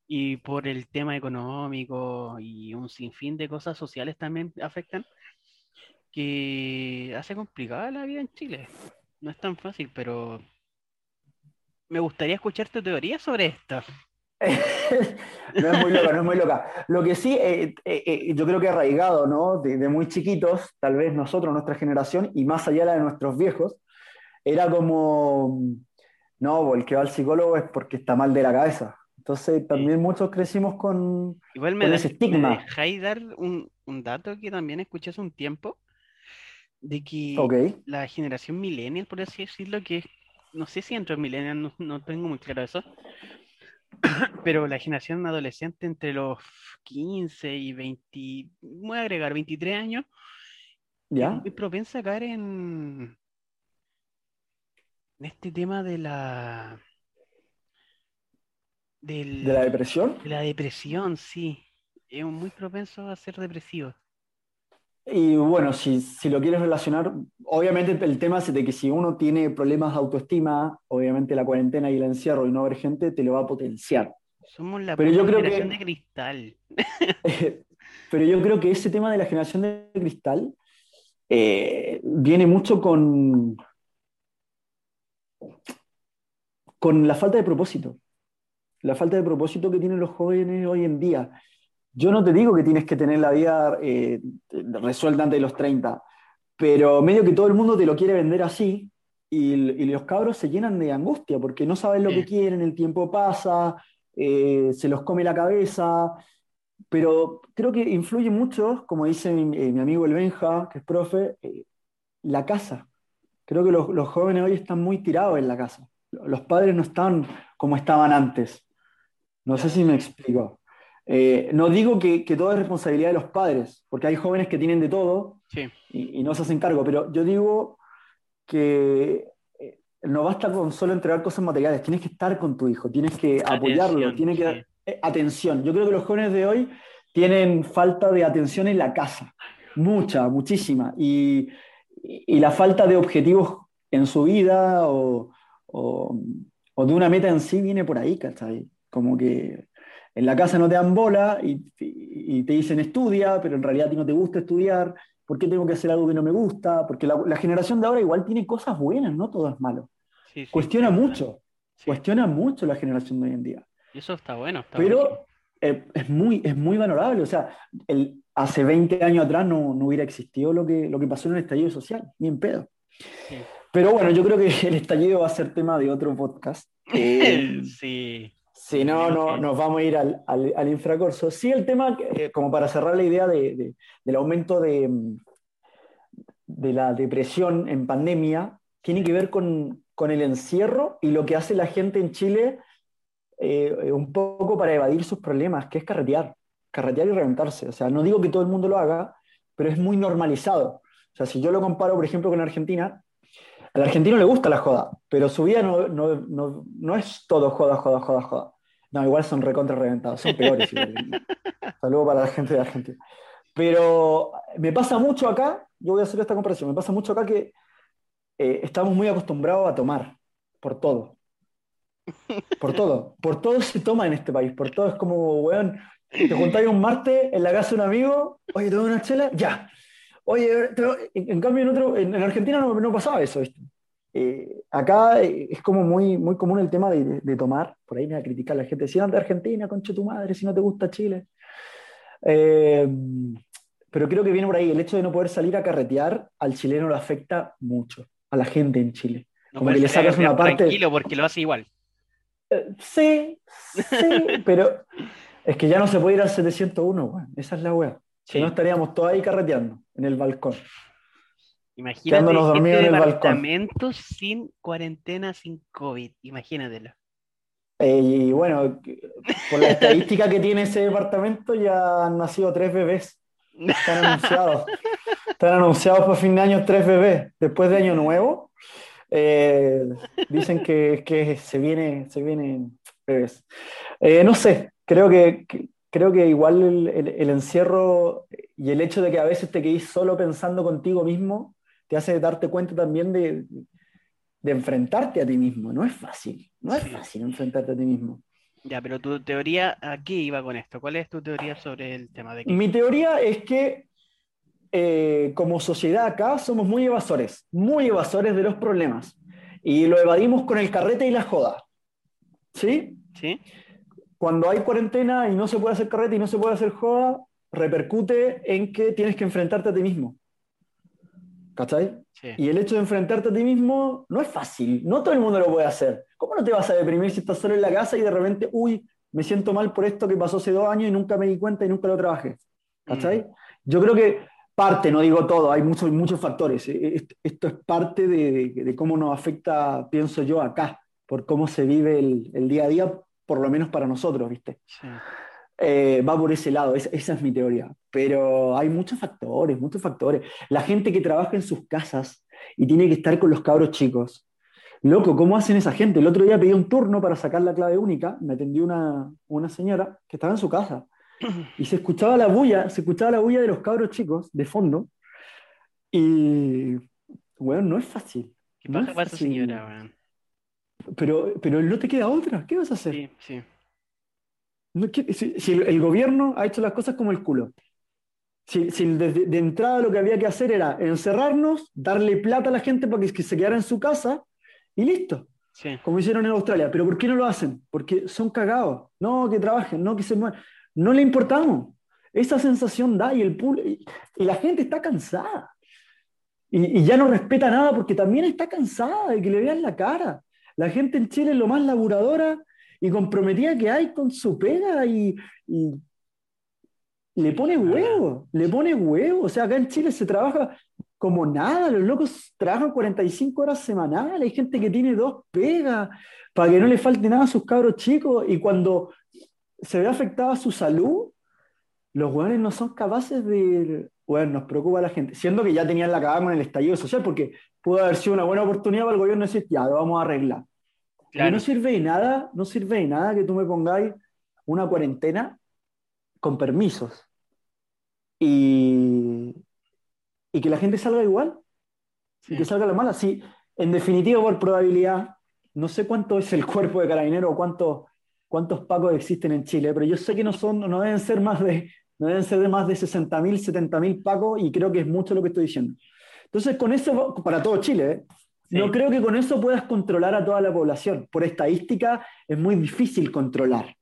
y por el tema económico y un sinfín de cosas sociales también afectan, que hace complicada la vida en Chile. No es tan fácil, pero me gustaría escuchar tu teoría sobre esto. No es muy loca, no es muy loca. Lo que sí, eh, eh, eh, yo creo que arraigado, ¿no? De, de muy chiquitos, tal vez nosotros, nuestra generación, y más allá la de nuestros viejos, era como, no, el que va al psicólogo es porque está mal de la cabeza. Entonces también muchos crecimos con, Igual me, con da- ese me estigma. dejáis dar un, un dato que también escuché hace un tiempo, de que la generación millennial, por así decirlo, que no sé si entro en millennial, no, no tengo muy claro eso, pero la generación adolescente entre los 15 y 20, voy a agregar 23 años, es ¿ya? muy propensa a caer en, en este tema de la del- ¿De la depresión? de la depresión, sí. Es muy propenso a ser depresivo. Y bueno, si, si lo quieres relacionar, obviamente el tema es de que si uno tiene problemas de autoestima, obviamente la cuarentena y el encierro y no ver gente te lo va a potenciar. Somos la Pero yo pura creo generación que- de cristal. Pero yo creo que ese tema de la generación de cristal eh, viene mucho con, con la falta de propósito. La falta de propósito que tienen los jóvenes hoy en día. Yo no te digo que tienes que tener la vida eh, resuelta antes de los 30, pero medio que todo el mundo te lo quiere vender así y, y los cabros se llenan de angustia porque no saben lo Sí. que quieren, el tiempo pasa, eh, se los come la cabeza, pero creo que influye mucho, como dice mi, eh, mi amigo el Benja, que es profe, eh, la casa. Creo que los, los jóvenes hoy están muy tirados en la casa. Los padres no están como estaban antes. No sé si me explico. Eh, no digo que, que todo es responsabilidad de los padres, porque hay jóvenes que tienen de todo Sí, y, y no se hacen cargo, pero yo digo que eh, no basta con solo entregar cosas materiales, tienes que estar con tu hijo, tienes que apoyarlo, tienes que sí. eh, atención. Yo creo que los jóvenes de hoy tienen falta de atención en la casa, mucha, muchísima, y, y la falta de objetivos en su vida o, o- o de una meta en sí viene por ahí, ¿cachai? Como que en la casa no te dan bola y, te dicen estudia, pero en realidad a ti no te gusta estudiar. ¿Por qué tengo que hacer algo que no me gusta? Porque la, la generación de ahora igual tiene cosas buenas, no todo es malo. sí, sí, Cuestiona mucho, sí. cuestiona mucho la generación de hoy en día. Y eso está bueno. Está Pero eh, es, muy, es muy valorable. O sea, el, hace 20 años atrás no, no hubiera existido lo que, lo que pasó en el estallido social, ni en pedo. Pero bueno, yo creo que el estallido va a ser tema de otro podcast. Eh, sí. Si no, no, nos vamos a ir al, al, al infracorso. Sí, el tema, eh, como para cerrar la idea de- de- del aumento de, mm, de la depresión en pandemia, tiene que ver con, con el encierro y lo que hace la gente en Chile eh, un poco para evadir sus problemas, que es carretear, carretear y reventarse. O sea, no digo que todo el mundo lo haga, pero es muy normalizado. O sea, si yo lo comparo, por ejemplo, con Argentina, al argentino le gusta la joda, pero su vida no, no, no, no es todo joda, joda, joda, joda. No, igual son recontra reventados, son peores. igual. Saludos para la gente de Argentina. Pero me pasa mucho acá, yo voy a hacer esta comparación, me pasa mucho acá que eh, estamos muy acostumbrados a tomar por todo. Por todo. Por todo se toma en este país. Por todo es como, weón, te juntáis un martes en la casa de un amigo, oye, ¿te doy una chela? Ya. Oye, en, en cambio en, otro, en, en Argentina no, no pasaba eso. ¿viste? Eh, acá eh, es como muy, muy común el tema de, de- de tomar. Por ahí me va a criticar la gente. Si de Argentina, concha tu madre, si no te gusta Chile. Eh, pero creo que viene por ahí. El hecho de no poder salir a carretear al chileno lo afecta mucho, a la gente en Chile. No Como que le sacas una parte- Tranquilo, porque lo hace igual. Eh, Sí, sí, pero es que ya no se puede ir al 701, weón. Esa es la weá. Si Sí. no estaríamos todos ahí carreteando en el balcón. Imagínate Quedándonos este dormidos en el balcón. departamento sin cuarentena, sin COVID. Imagínatelo. Eh, y bueno, por la estadística que tiene ese departamento, ya han nacido tres bebés. Están anunciados. Están anunciados para fin de año tres bebés. Después de Año Nuevo, eh, dicen que, que se viene, se vienen bebés. Eh, no sé, creo que, que- creo que igual el, el- el encierro y el hecho de que a veces te quedes solo pensando contigo mismo, te hace darte cuenta también de, de enfrentarte a ti mismo. No es fácil, no es fácil enfrentarte a ti mismo. Ya, pero tu teoría, ¿a qué iba con esto? ¿Cuál es tu teoría sobre el tema de Mi teoría es que eh, como sociedad acá somos muy evasores, muy evasores de los problemas. Y lo evadimos con el carrete y la joda. ¿Sí? ¿Sí? Cuando hay cuarentena y no se puede hacer carrete y no se puede hacer joda, repercute en que tienes que enfrentarte a ti mismo. ¿Cachai? Sí. Y el hecho de enfrentarte a ti mismo no es fácil, no todo el mundo lo puede hacer. ¿Cómo no te vas a deprimir si estás solo en la casa y de repente, uy, me siento mal por esto que pasó hace dos años y nunca me di cuenta y nunca lo trabajé? ¿Cachai? Yo creo que parte, no digo todo, hay muchos, muchos factores. Eh, est- Esto es parte de, de cómo nos afecta, pienso yo, acá, por cómo se vive el, el día a día, por lo menos para nosotros, ¿viste? Sí. Eh, va por ese lado, esa, esa es mi teoría. Pero hay muchos factores, muchos factores. La gente que trabaja en sus casas y tiene que estar con los cabros chicos. Loco, ¿cómo hacen esa gente? El otro día pedí un turno para sacar la clave única, me atendió una, una señora que estaba en su casa y se escuchaba la bulla, se escuchaba la bulla de los cabros chicos de fondo y, bueno, no es fácil. ¿Qué No pasa es con esa fácil. señora? Pero, pero no te queda otra, ¿qué vas a hacer? Sí, sí. No si, si el, gobierno ha hecho las cosas como el culo. Si, si desde de entrada lo que había que hacer era encerrarnos, darle plata a la gente para que, que se quedara en su casa y listo, Sí. como hicieron en Australia. Pero ¿por qué no lo hacen? Porque son cagados. No, que trabajen, no, que se muevan. No le importamos. Esa sensación da y, el y, y la gente está cansada. Y, y ya no respeta nada porque también está cansada de que le vean la cara. La gente en Chile es lo más laburadora y comprometida que hay con su pega y, y le pone huevo, le pone huevo. O sea, acá en Chile se trabaja como nada, los locos trabajan 45 horas semanales, hay gente que tiene dos pegas para que no le falte nada a sus cabros chicos. Y cuando se ve afectada su salud, los hueones no son capaces de... Bueno, nos preocupa a la gente, siendo que ya tenían la cagada con el estallido social, porque pudo haber sido una buena oportunidad para el gobierno decir, ya, lo vamos a arreglar. Claro. no sirve de nada, no sirve de nada que tú me pongáis una cuarentena con permisos y, y que la gente salga igual y que salga la mala. Sí, en definitiva, por probabilidad, no sé cuánto es el cuerpo de carabineros o cuántos, cuántos pacos existen en Chile, pero yo sé que no son, no deben ser más de, no deben ser de más de 60.000, 70.000 pacos y creo que es mucho lo que estoy diciendo. Entonces, con eso, para todo Chile, ¿eh? Sí. no creo que con eso puedas controlar a toda la población. Por estadística es muy difícil controlar.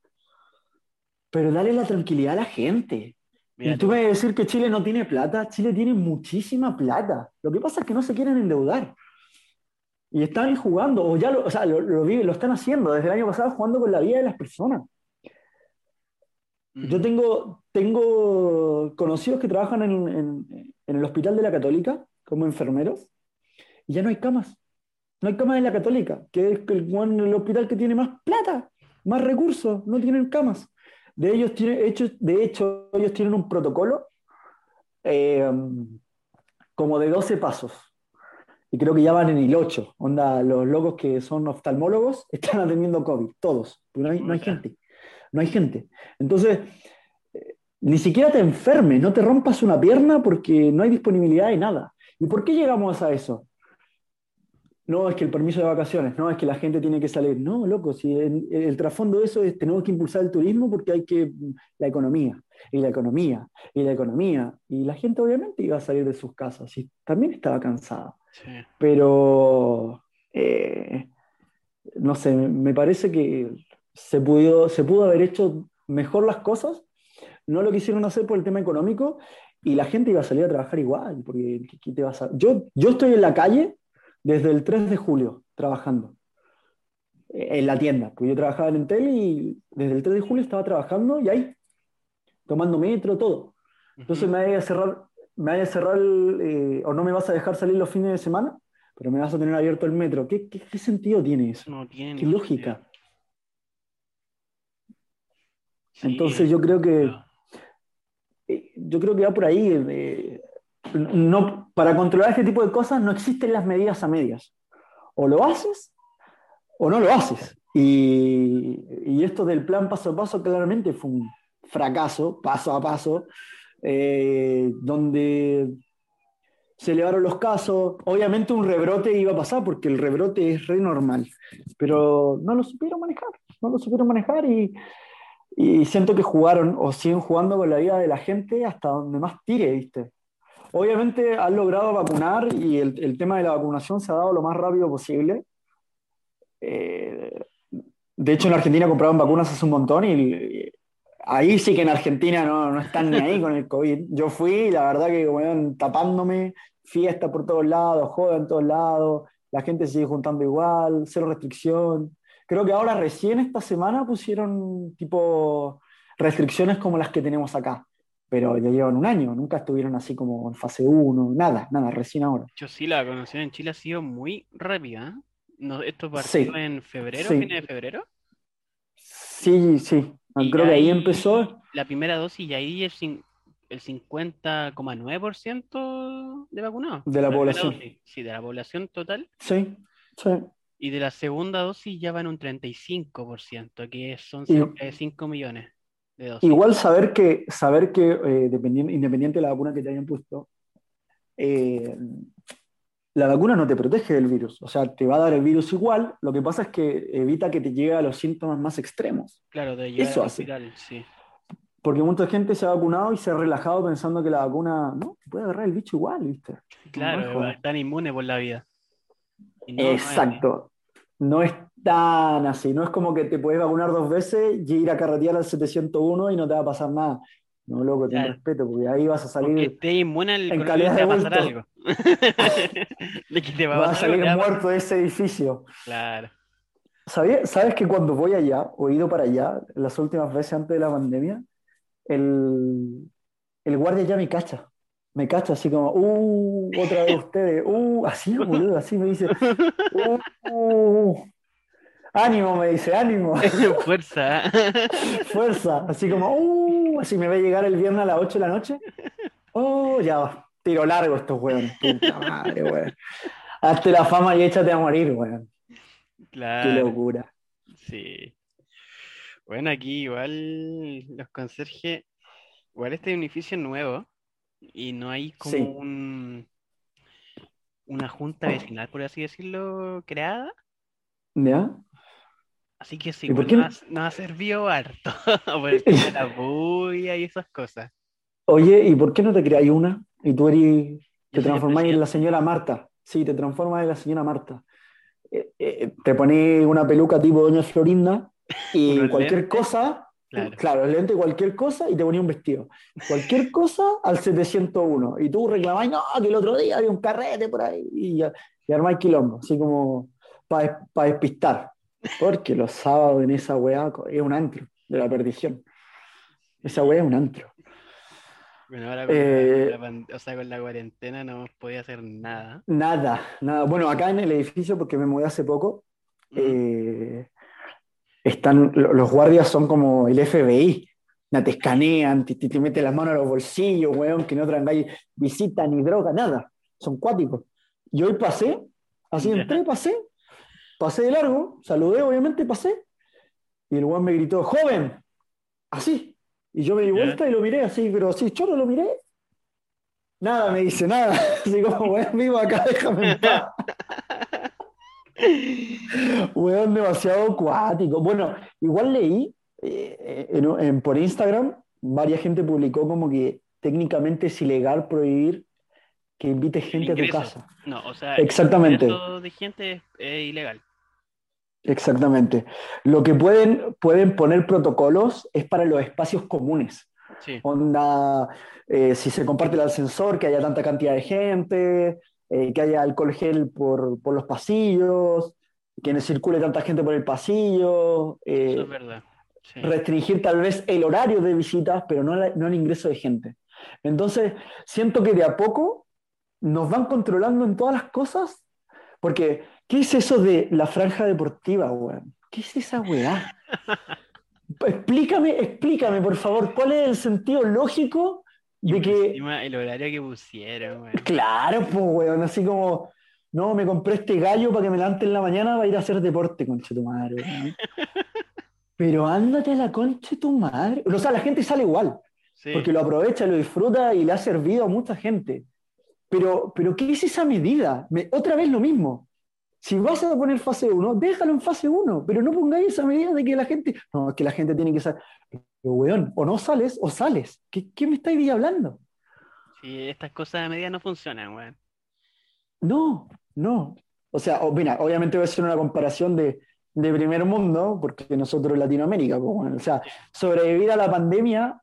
Pero dale la tranquilidad a la gente. Mira y tú me vas a decir que Chile no tiene plata. Chile tiene muchísima plata. Lo que pasa es que no se quieren endeudar. Y están jugando, o ya lo, o sea, lo, lo viven, lo están haciendo desde el año pasado, jugando con la vida de las personas. Yo Ujú. tengo, tengo conocidos que trabajan en, en- en el Hospital de la Católica como enfermeros y ya no hay camas. No hay camas en la Católica, que es el, hospital que tiene más plata, más recursos, no tienen camas. De, ellos tiene, hecho, de hecho, ellos tienen un protocolo eh, como de 12 pasos. Y creo que ya van en el 8. Onda, los locos que son oftalmólogos están atendiendo COVID, todos. no hay, no hay Puta. gente. No hay gente. Entonces, eh, ni siquiera te enfermes, no te rompas una pierna porque no hay disponibilidad de nada. ¿Y por qué llegamos a eso? No, es que el permiso de vacaciones, no, es que la gente tiene que salir. No, loco, si el, el trasfondo de eso es tenemos que impulsar el turismo porque hay que la economía, y la economía, y la economía. Y la gente obviamente iba a salir de sus casas y también estaba cansada. Sí. Pero, eh, no sé, me, parece que se pudo, se pudo haber hecho mejor las cosas, no lo quisieron hacer por el tema económico y la gente iba a salir a trabajar igual, porque ¿qué- qué te vas a- Yo, yo estoy en la calle desde el 3 de julio trabajando eh, en la tienda, porque yo trabajaba en Entel y desde el 3 de julio estaba trabajando y ahí, tomando metro, todo. Entonces me voy a cerrar me vas a cerrar eh, o no me vas a dejar salir los fines de semana, pero me vas a tener abierto el metro. ¿Qué, qué, sentido tiene eso? No tiene ¿Qué lógica? Entonces yo creo que eh, yo creo que va por ahí. Eh, no, para controlar este tipo de cosas no existen las medidas a medias. O lo haces o no lo haces. Y, esto del plan paso a paso claramente fue un fracaso, paso a paso, eh, donde se elevaron los casos. Obviamente un rebrote iba a pasar porque el rebrote es re normal, pero no lo supieron manejar, no lo supieron manejar y, y siento que jugaron o siguen jugando con la vida de la gente hasta donde más tire, ¿viste? Obviamente han logrado vacunar y el, tema de la vacunación se ha dado lo más rápido posible. Eh, de hecho, en Argentina compraban vacunas hace un montón y, ahí sí que en Argentina no, no, están ni ahí con el COVID. Yo fui la verdad que bueno, tapándome, fiesta por todos lados, joda en todos lados, la gente sigue juntando igual, cero restricción. Creo que ahora recién esta semana pusieron tipo restricciones como las que tenemos acá pero ya llevan un año, nunca estuvieron así como en fase 1, nada, nada, recién ahora. Yo sí, la vacunación en Chile ha sido muy rápida. ¿eh? No, ¿Esto partió en febrero, fines de febrero? Sí, sí, creo que ahí empezó. La primera dosis y ahí el, el 50,9% de vacunados. De la, población. Sí, de la población total. Sí, sí. Y de la segunda dosis ya van un 35%, que son cerca de 5 millones. Igual saber que, saber que eh, independiente de la vacuna que te hayan puesto, eh, la vacuna no te protege del virus. O sea, te va a dar el virus igual, lo que pasa es que evita que te llegue a los síntomas más extremos. Claro, de Eso hace. sí. Porque mucha gente se ha vacunado y se ha relajado pensando que la vacuna, no, te puede agarrar el bicho igual, ¿viste? Claro, no están inmunes por la vida. Exacto. No es tan así. No es como que te puedes vacunar dos veces y ir a carretear al 701 y no te va a pasar nada. No, loco, ten respeto, porque ahí vas a salir. Porque esté inmune en calidad de pasar algo. te va vas a salir muerto de ese edificio. Claro. ¿Sabes que cuando voy allá, o he ido para allá, las últimas veces antes de la pandemia, el, el guardia ya me cacha? Me cacha así como, uh, otra vez ustedes, uh, así, boludo, así me dice, uh, ánimo, me dice, ánimo. Fuerza. Fuerza, así como, uh, así me va a llegar el viernes a las 8 de la noche. Oh, ya tiro largo estos weones. Puta madre, weón. Hazte la fama y échate a morir, weón. Claro. Qué locura. Sí. Bueno, aquí igual los conserjes, igual este es edificio nuevo y no hay como un una junta vecinal, por así decirlo, creada. ¿Ya? Así que sí, pues, nos, ha servido harto por el de la bulla y esas cosas. Oye, ¿y por qué no te creáis una? Y tú eres, te transformáis en la señora Marta. Sí, te transformas en la señora Marta. Eh, eh, te pones una peluca tipo Doña Florinda y cualquier cosa, claro. lente, cualquier cosa y te ponías un vestido. Cualquier cosa al 701. Y tú reclamás, no, que el otro día había un carrete por ahí y, y armáis quilombo, así como para despistar. Porque los sábados en esa weá es un antro de la perdición. Esa weá es un antro. Bueno, ahora con, la, eh, o sea, con la cuarentena no podía hacer nada. Nada, nada. Bueno, acá en el edificio, porque me mudé hace poco, eh, están, los guardias son como el FBI. te escanean, te, te, meten las manos a los bolsillos, weón, que no traigan visita ni droga, nada. Son cuáticos. Y hoy pasé, así entré, pasé, Pasé de largo, saludé, obviamente, pasé. Y el weón me gritó, joven, así. Y yo me di vuelta y lo miré así, pero así, choro, lo miré. Nada, me dice, nada. Así como, weón, vivo acá, déjame en paz. weón, demasiado acuático. Bueno, igual leí eh, en, por Instagram, varias gente publicó como que técnicamente es ilegal prohibir que invite gente a tu casa. No, o sea, Exactamente. el de gente es ilegal. Exactamente. Lo que pueden, pueden poner protocolos es para los espacios comunes. Sí. Onda, eh, si se comparte el ascensor, que haya tanta cantidad de gente, eh, que haya alcohol gel por, por, los pasillos, que no circule tanta gente por el pasillo. Eh, Eso es verdad. Restringir tal vez el horario de visitas, pero no, no el ingreso de gente. Entonces, siento que de a poco nos van controlando en todas las cosas, porque, ¿qué es eso de la franja deportiva, weón? ¿Qué es esa weá? explícame, explícame, por favor, ¿cuál es el sentido lógico de que... El horario que pusieron, weón. Claro, pues, weón, así como, no, me compré este gallo para que me levante en la mañana para ir a hacer deporte, concha tu madre, weón. Pero ándate a la concha de tu madre. O sea, la gente sale igual, porque lo aprovecha, lo disfruta y le ha servido a mucha gente. Pero, pero ¿qué es esa medida? otra vez lo mismo. Si vas a poner fase 1, déjalo en fase 1, pero no pongáis esa medida de que la gente, no, es que la gente tiene que salir. Weón, o no sales o sales. ¿Qué, qué me estáis hablando? Sí, estas cosas de medida no funcionan, weón. No, no. O sea, mira, obviamente voy a hacer una comparación de, de primer mundo, porque nosotros en Latinoamérica, pues, o sea, sobrevivir a la pandemia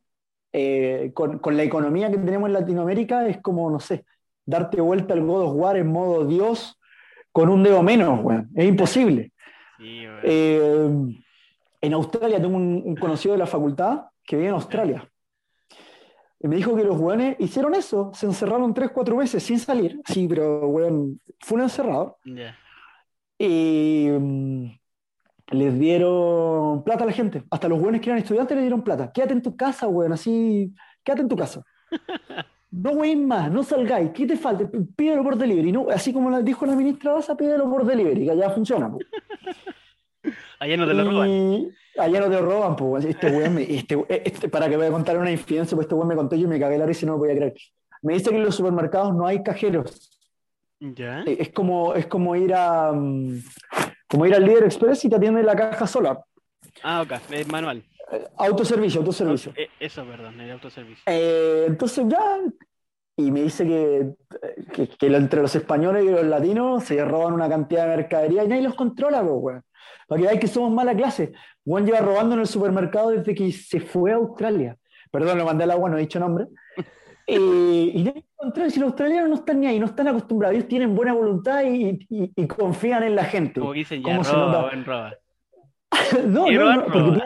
eh, con, con, la economía que tenemos en Latinoamérica es como, no sé, darte vuelta al God of War en modo Dios con un dedo menos, weón. Es imposible. Eh, en Australia tengo un, conocido de la facultad que vive en Australia. Y me dijo que los weones hicieron eso, se encerraron tres, cuatro meses sin salir. Sí, pero weón, fue un encerrado. Y mm, les dieron plata a la gente. Hasta los weones que eran estudiantes les dieron plata. Quédate en tu casa, weón, así, quédate en tu casa. No wey más, no salgáis. ¿Qué te falta? Pídelo por delivery. No, así como dijo la ministra Baza, pídelo por delivery, que allá funciona. Allá no te lo roban. Allá no te lo roban, pues. Este weón este, este, para que voy a contar una infidencia, pues este weón me contó yo y me cagué la risa y no me voy a creer. Me dice que en los supermercados no hay cajeros. ¿Ya? Eh, es como, es como ir a mm, como ir al líder express y te atiende la caja sola. Ah, ok, es manual. Autoservicio, autoservicio. Eh, eso, perdón, el autoservicio. Eh, entonces ya, y me dice que, que, entre los españoles y los latinos se roban una cantidad de mercadería y nadie los controla, pues, Para que veáis que somos mala clase. Juan lleva robando en el supermercado desde que se fue a Australia. Perdón, le mandé el agua, no he dicho nombre. y nadie controla, si los australianos no están ni ahí, no están acostumbrados, ellos tienen buena voluntad y, y, confían en la gente. Como dicen, ya roba, roba. No, no, no, porque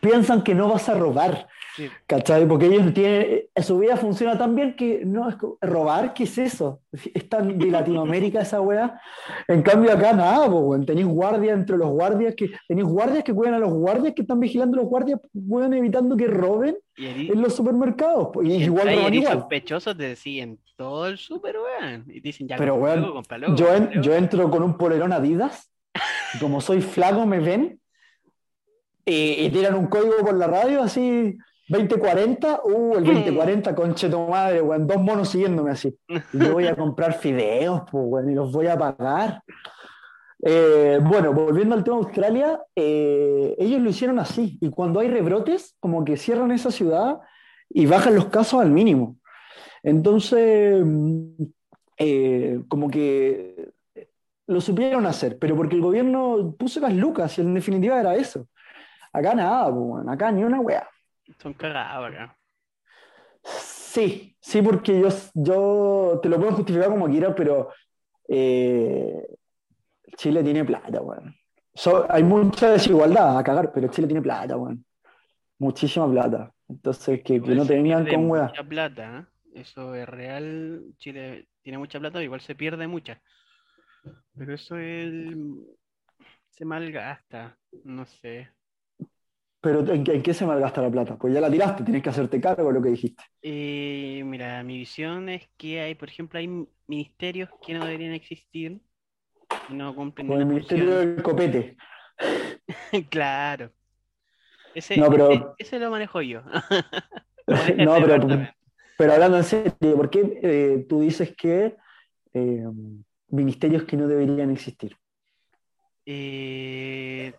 piensan, que no vas a robar. ¿Cachai? Porque ellos tienen. Su vida funciona tan bien que no es robar, ¿qué es eso? Es tan de Latinoamérica esa weá. En cambio, acá nada, pues, tenéis guardias entre los guardias que. Tenéis guardias que cuidan a los guardias que están vigilando a los guardias, weón, evitando que roben en los supermercados. Y, igual roban igual. sospechosos te siguen todo el super, weón. Y dicen ya, Pero, weón, yo, yo entro con un polerón Adidas como soy flaco, me ven y, tiran un código por la radio así, 2040, uh, el 2040, conche tu madre, weón, dos monos siguiéndome así. Yo voy a comprar fideos, pues, y los voy a pagar. Eh, bueno, volviendo al tema de Australia, eh, ellos lo hicieron así. Y cuando hay rebrotes, como que cierran esa ciudad y bajan los casos al mínimo. Entonces, mm, eh, como que lo supieron hacer, pero porque el gobierno puso las lucas y en definitiva era eso. Acá nada, acá ni una wea. Son cagadas acá. Sí, sí, porque yo, yo te lo puedo justificar como quiera, pero eh, Chile tiene plata, weón. hay mucha desigualdad a cagar, pero Chile tiene plata, weón. Muchísima plata. Entonces, que, no tenían con weá. Mucha plata, ¿eh? eso es real. Chile tiene mucha plata, igual se pierde mucha. Pero eso es... se malgasta, no sé. Pero ¿en qué, se malgasta la plata? Pues ya la tiraste, tienes que hacerte cargo de lo que dijiste. Eh, mira, mi visión es que hay, por ejemplo, hay ministerios que no deberían existir y no cumplen Como el ministerio del copete. claro. Ese, no, pero... ese, lo manejo yo. no, pero, pero, hablando en serio, ¿por qué eh, tú dices que eh, ministerios que no deberían existir? Eh,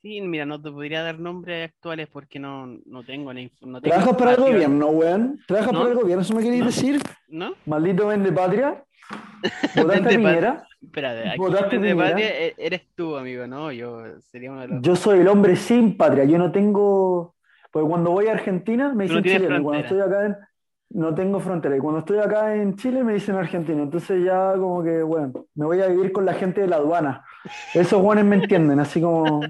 sí, mira, no te podría dar nombres actuales porque no, no tengo la no ¿Trabajas para el gobierno, weón? ¿Trabajas para el gobierno? ¿Eso me queréis decir? ¿No? Maldito vende patria. ¿Votaste Piñera? Espérate, aquí vende patria e-, eres tú, amigo, ¿no? Yo sería uno de los... Yo soy el hombre sin patria. Yo no tengo... Porque cuando voy a Argentina me dicen chileno. Cuando estoy acá en no tengo frontera. Y cuando estoy acá en Chile me dicen Argentina. Entonces ya como que, bueno, me voy a vivir con la gente de la aduana. Esos guanes me entienden, así como.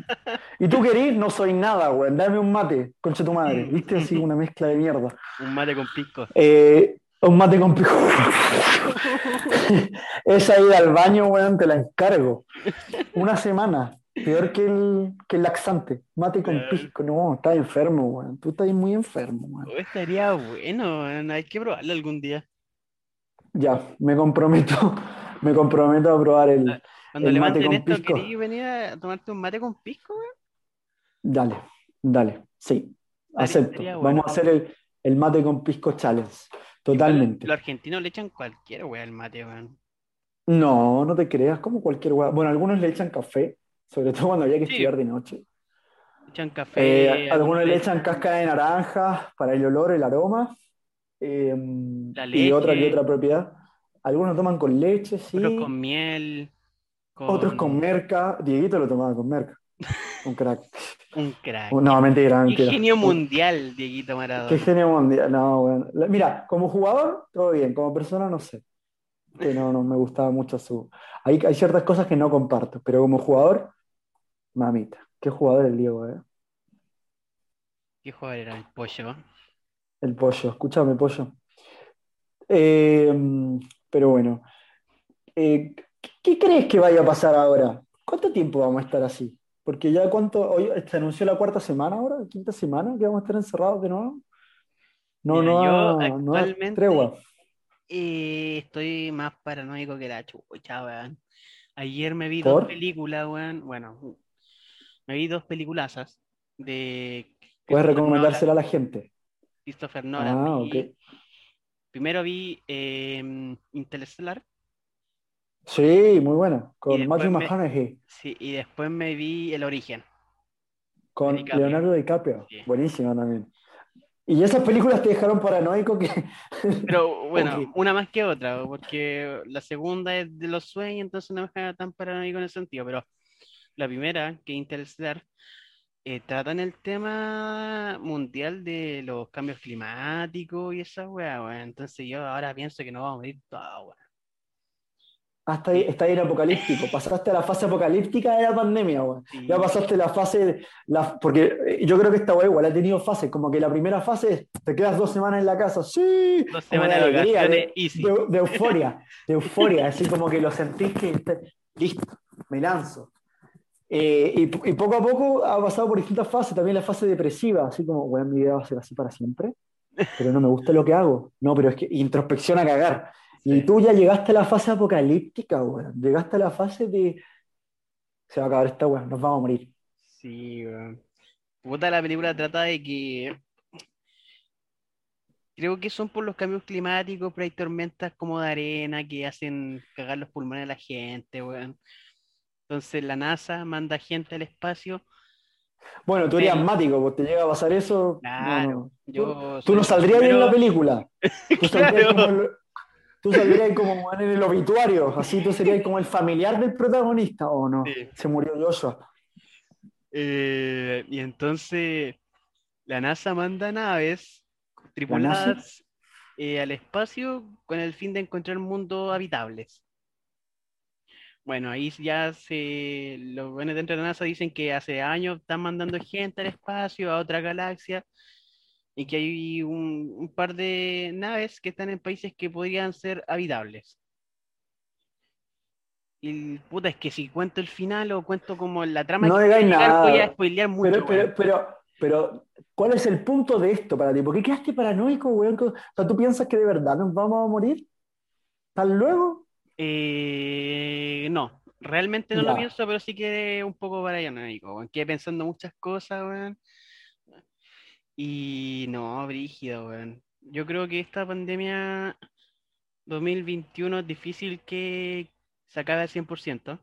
¿Y tú querís? No soy nada, weón. Dame un mate, concha tu madre. ¿Viste? Así una mezcla de mierda. Un mate con pisco. Eh, un mate con pisco. Esa ida al baño, weón, te la encargo. Una semana. Peor que el, que el laxante. Mate con pisco. No, estás enfermo, weón. Tú estás muy enfermo, weón. Estaría bueno, weón. Hay que probarlo algún día. Ya, me comprometo. Me comprometo a probar el, Cuando el mate con esto, pisco. ¿queréis venir a tomarte un mate con pisco, weón? Dale, dale. Sí, acepto. bueno. Vamos a hacer el, el mate con pisco challenge. Totalmente. Los argentinos le echan cualquier weón al mate, weón. No, no te creas, como cualquier hueá. Bueno, algunos le echan café, sobre todo cuando había que Sí. estudiar de noche. Echan café. Eh, algunos le echan cáscara de naranja para el olor, el aroma. eh, La y otra leche. otra propiedad. Algunos toman con leche, sí. Otros con miel. Con Otros con merca. Dieguito lo tomaba con merca. Un crack. un crack. No, mentira, Qué mentira. genio mundial, Dieguito Maradona. Qué genio mundial. No, bueno. Mira, como jugador, todo bien. Como persona, no sé. Que no, no me gustaba mucho su. Hay, hay ciertas cosas que no comparto, pero como jugador, mamita. Qué jugador el Diego, eh. ¿Qué jugador era el pollo? El pollo. Escúchame, pollo. Eh, pero bueno. Eh, ¿qué, crees que vaya a pasar ahora? ¿Cuánto tiempo vamos a estar así? Porque ya cuánto. Hoy se anunció la cuarta semana ahora, quinta semana, que vamos a estar encerrados de nuevo. No, Mira, no, yo ha- no ha tregua. Eh, estoy más paranoico que la chucha, weón. Ayer me vi ¿Por? dos películas, weón. Bueno, me vi dos peliculazas de Puedes recomendársela a la gente. Christopher Nolan. Ah, Vi- ok. Primero vi eh, Interstellar, Sí, muy buena. Con Matthew me- McConaughey, sí, y después me vi El Origen. con DiCaprio. Leonardo DiCaprio. Sí. Buenísima también. Y esas películas te dejaron paranoico que. Pero bueno, una más que otra, porque la segunda es de los sueños, entonces no me deja tan paranoico en ese sentido, pero la primera, que es Interstellar, eh, tratan el tema mundial de los cambios climáticos y esa weá, weón. Entonces yo ahora pienso que nos vamos a morir todos, weón. Hasta ahí, está ahí en apocalíptico. Pasaste a la fase apocalíptica de la pandemia, weón. Sí. Ya pasaste la fase. La, porque eh, yo creo que esta weá igual ha tenido fases. Como que la primera fase es, te quedas dos semanas en la casa. ¡Sí! Dos semanas de alegría, de, easy. de- de euforia. De euforia. Así como que lo sentís que. listo, me lanzo. Eh, y, y poco a poco ha pasado por distintas fases, también la fase depresiva, así como, bueno, mi vida va a ser así para siempre, pero no me gusta lo que hago. No, pero es que introspección a cagar. Y Sí. tú ya llegaste a la fase apocalíptica, weón. Llegaste a la fase de, se va a acabar esta weón, nos vamos a morir. Sí, weón. Puta, la película trata de que creo que son por los cambios climáticos, pero hay tormentas como de arena que hacen cagar los pulmones a la gente, weón. Entonces la NASA manda gente al espacio. Bueno, tú eres asmático, pues te llega a pasar eso. no, Claro, no. yo Tú no saldrías bien en la película. Tú saldrías Claro. como el- tú saldrías como weón, en el obituario, así tú serías como el familiar del protagonista. ¿O no? Sí. Se murió Joshua. Eh, y entonces la NASA manda naves tripuladas eh, al espacio con el fin de encontrar mundos habitables. Bueno, ahí ya se, los buenos dentro de la NASA dicen que hace años están mandando gente al espacio, a otra galaxia, y que hay un, un par de naves que están en países que podrían ser habitables. Y puta, es que si cuento el final o cuento como la trama No que digáis voy a llegar, voy a nada. spoilear mucho. Pero, pero, pero, pero, ¿cuál es el punto de esto para ti? ¿Por qué quedaste paranoico, weón? O sea, ¿tú piensas que de verdad nos vamos a morir? ¿Tan luego? Eh, no, realmente no lo Ya. pienso, pero sí que un poco paranoico. Quedé pensando muchas cosas, weón. Y no, brígido, weón. Yo creo que esta pandemia 2021 es difícil que se acabe al 100%.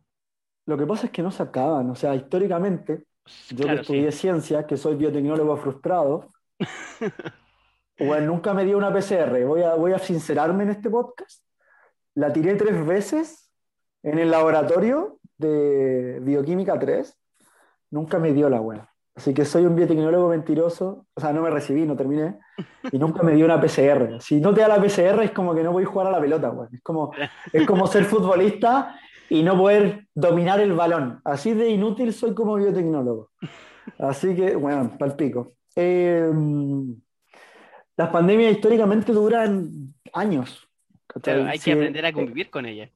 Lo que pasa es que no se acaban. O sea, históricamente, yo que Claro, estudié sí. ciencia, que soy biotecnólogo frustrado, bueno, nunca me dio una PCR. Voy a, voy a sincerarme en este podcast. La tiré tres veces en el laboratorio de Bioquímica 3. Nunca me dio la wea. Así que soy un biotecnólogo mentiroso. O sea, no me recibí, no terminé. Y nunca me dio una PCR. Si no te da la PCR es como que no voy a jugar a la pelota, weón. Es como, es como ser futbolista y no poder dominar el balón. Así de inútil soy como biotecnólogo. Así que, bueno, palpico. Eh, las pandemias históricamente duran años. Pero hay que aprender a convivir con ellas.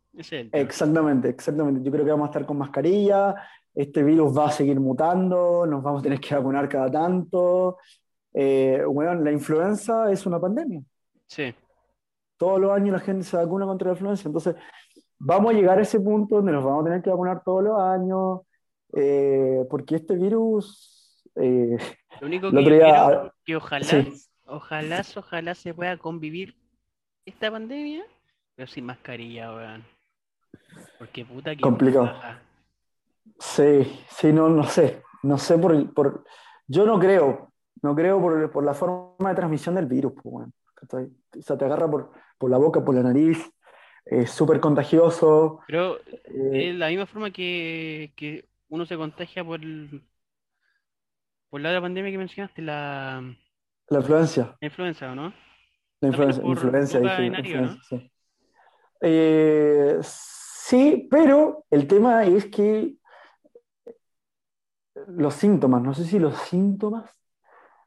exactamente, exactamente. Yo creo que vamos a estar con mascarilla, este virus va a seguir mutando, nos vamos a tener que vacunar cada tanto. bueno, eh, la influenza es una pandemia. Sí. Todos los años la gente se vacuna contra la influenza, entonces vamos a llegar a ese punto donde nos vamos a tener que vacunar todos los años, eh, porque este virus... Eh, Lo único que, quiero, que ojalá, ojalá, ojalá se pueda convivir esta pandemia, pero sin mascarilla, weón. Porque puta que... Complicado. Sí, sí, no, no sé. No sé por, por... Yo no creo, no creo por, por la forma de transmisión del virus, pues, bueno. O sea, te agarra por, por la boca, por la nariz, es súper contagioso. Pero eh, es la misma forma que, que, uno se contagia por, por la otra pandemia que mencionaste, la... La influencia. La influenza, ¿o no? La influencia, influencia, influencia sí. Eh, sí, pero el tema es que los síntomas, no sé si los síntomas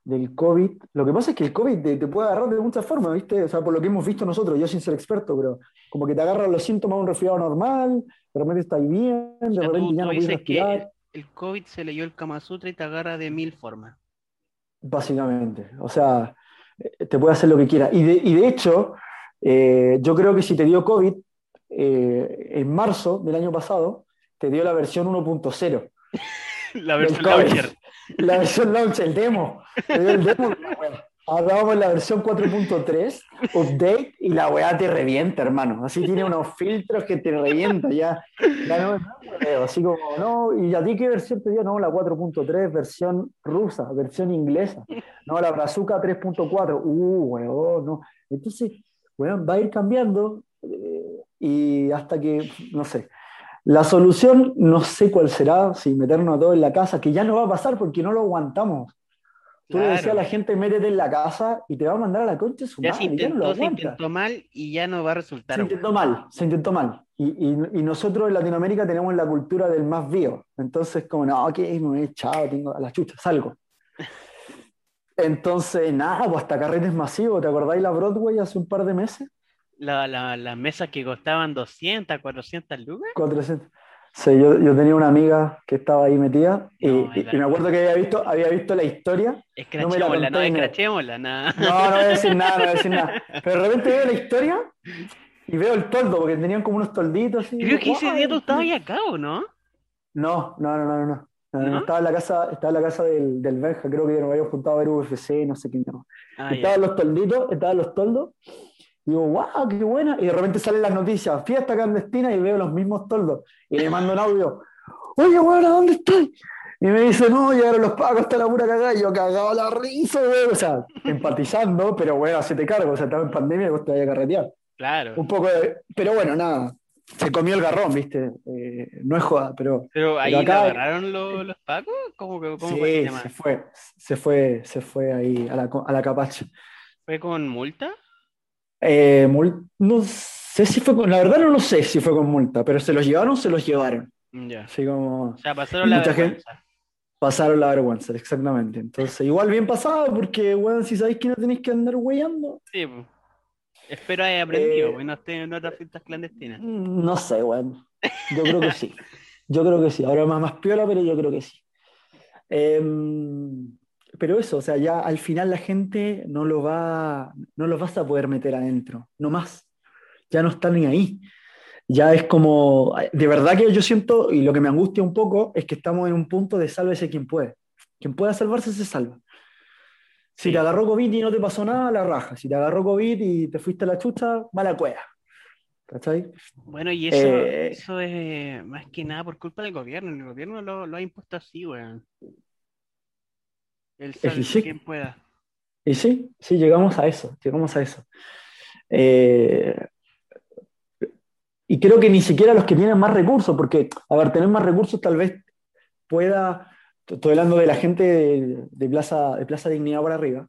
del COVID, lo que pasa es que el COVID te, puede agarrar de muchas formas, ¿viste? O sea, por lo que hemos visto nosotros, yo sin ser experto, pero como que te agarran los síntomas de un resfriado normal, de repente estás bien, de repente ya no puedes respirar. el COVID se leyó el Kama Sutra y te agarra de mil formas. Básicamente, o sea, te puede hacer lo que quiera. Y de, hecho, eh, yo creo que si te dio COVID, eh, en marzo del año pasado, te dio la versión 1.0. La versión launcher. La versión launcher, el demo. El demo Ahora en la versión 4.3, update, y la weá te revienta, hermano. Así tiene unos filtros que te revienta ya. no, así como, no, y a ti qué versión te dio, no, la 4.3, versión rusa, versión inglesa. No, la Brazuca 3.4, uh, weón, no. Entonces, weón, va a ir cambiando eh, y hasta que, no sé, la solución no sé cuál será, si meternos a todos en la casa, que ya no va a pasar porque no lo aguantamos. Tú le decías a la gente, métete en la casa y te va a mandar a la concha su ya Se intentó, se intentó mal y ya no va a resultar. Se intentó mal, se intentó mal. Y, y, nosotros en Latinoamérica tenemos la cultura del más vivo. Entonces, como, no, que me he echado, tengo a la chucha, salgo. Entonces, nada, pues hasta carretes masivos. ¿Te acordáis la Broadway hace un par de meses? la, la, las mesas que costaban 200, 400 lucas. 400. Sí, yo, yo, tenía una amiga que estaba ahí metida y, me acuerdo que había visto, había visto la historia. Escrachémosla, no, escrachémosla, nada. No, no voy a decir nada, no voy a decir nada. Pero de repente veo la historia y veo el toldo, porque tenían como unos tolditos. Y Creo que ese día tú estabas ahí acá, ¿o no? No, no, no, no, no. no. Estaba en la casa, estaba en la casa del, del Benja, creo que nos habíamos juntado a ver UFC, no sé qué. Ah, estaban los tolditos, estaban los toldos, digo, wow, qué buena. Y de repente salen las noticias, fiesta clandestina, y veo los mismos toldos. Y le mando un audio, oye, bueno, ¿dónde estoy? Y me dice, no, llegaron los pagos, está la pura cagada. Y yo cagaba la risa, güey. O sea, empatizando, pero bueno, se te cargo. O sea, estaba en pandemia y vos te vayas a carretear. Claro. Un poco de. Pero bueno, nada. Se comió el garrón, ¿viste? Eh, no es joda, pero. Pero ahí acá... agarraron los, los pagos. ¿Cómo, cómo sí, fue se fue. Se fue, se fue ahí a la, a la capacha. ¿Fue con multa? Eh, no sé si fue con, la verdad no lo sé si fue con multa, pero se los llevaron, se los llevaron. Ya. Así como. O sea, pasaron la vergüenza. pasaron la vergüenza, exactamente. Entonces, igual bien pasado, porque, bueno, si sabéis que no tenéis que andar weyando. Sí, pues. Espero haya aprendido, eh, no estén en otras fiestas clandestinas. No sé, bueno. Yo creo que sí. Yo creo que sí. Ahora más, más piola, pero yo creo que sí. Eh, pero eso, o sea, ya al final la gente no lo va, no los vas a poder meter adentro, no más. Ya no están ni ahí. Ya es como, de verdad que yo siento, y lo que me angustia un poco, es que estamos en un punto de sálvese quien puede. Quien pueda salvarse se salva. Si te agarró COVID y no te pasó nada, la raja. Si te agarró COVID y te fuiste a la chucha, mala cueva. ¿Cachai? Bueno, y eso, eh, eso es más que nada por culpa del gobierno. El gobierno lo, lo ha impuesto así, weón. El sí. quien pueda. Y sí, sí, llegamos a eso, llegamos a eso. Eh, y creo que ni siquiera los que tienen más recursos, porque, a ver, tener más recursos tal vez pueda, estoy hablando de la gente de, Plaza, de Plaza Dignidad por arriba,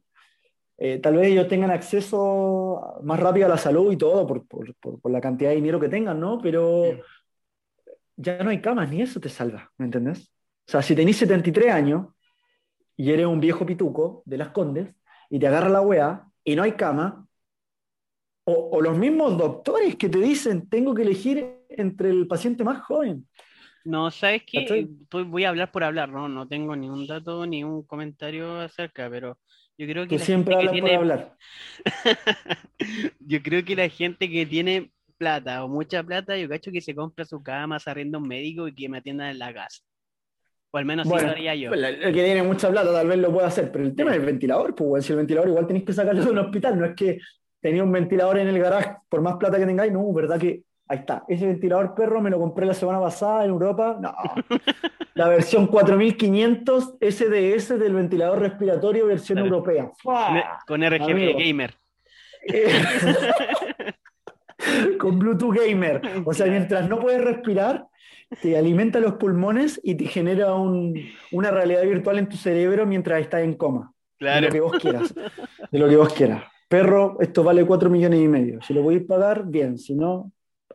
eh, tal vez ellos tengan acceso más rápido a la salud y todo por, por, por, la cantidad de dinero que tengan, ¿no? Pero ya no hay camas, ni eso te salva, ¿me entendés? O sea, si tenés 73 años y eres un viejo pituco de las Condes y te agarra la weá y no hay cama, o, o los mismos doctores que te dicen, tengo que elegir entre el paciente más joven. No, ¿sabes. Estoy- voy a hablar por hablar, no, no tengo ni un dato ni un comentario acerca, pero yo creo que Tú la siempre gente hablas que por tiene, hablar. yo creo que la gente que tiene plata o mucha plata, yo cacho que se compra su cama, se arrienda un médico y que me atiendan en la casa. O al menos sí Bueno, lo haría yo. el que tiene mucha plata tal vez lo pueda hacer, pero el tema es el ventilador, pues weón, si el ventilador igual tenéis que sacarlo de un hospital, no es que tenía un ventilador en el garaje, por más plata que tengáis, no, verdad que ahí está, ese ventilador perro me lo compré la semana pasada en Europa, no, la versión 4500 SDS del ventilador respiratorio versión europea. Con, E, con RGB. Gamer. Eh, con Bluetooth Gamer. O sea, mientras no puedes respirar, te alimenta los pulmones y te genera un- una realidad virtual en tu cerebro mientras estás en coma. De Claro. lo que vos quieras. De lo que vos quieras. Perro, esto vale 4 millones y medio. Si lo podéis pagar, bien. Si no,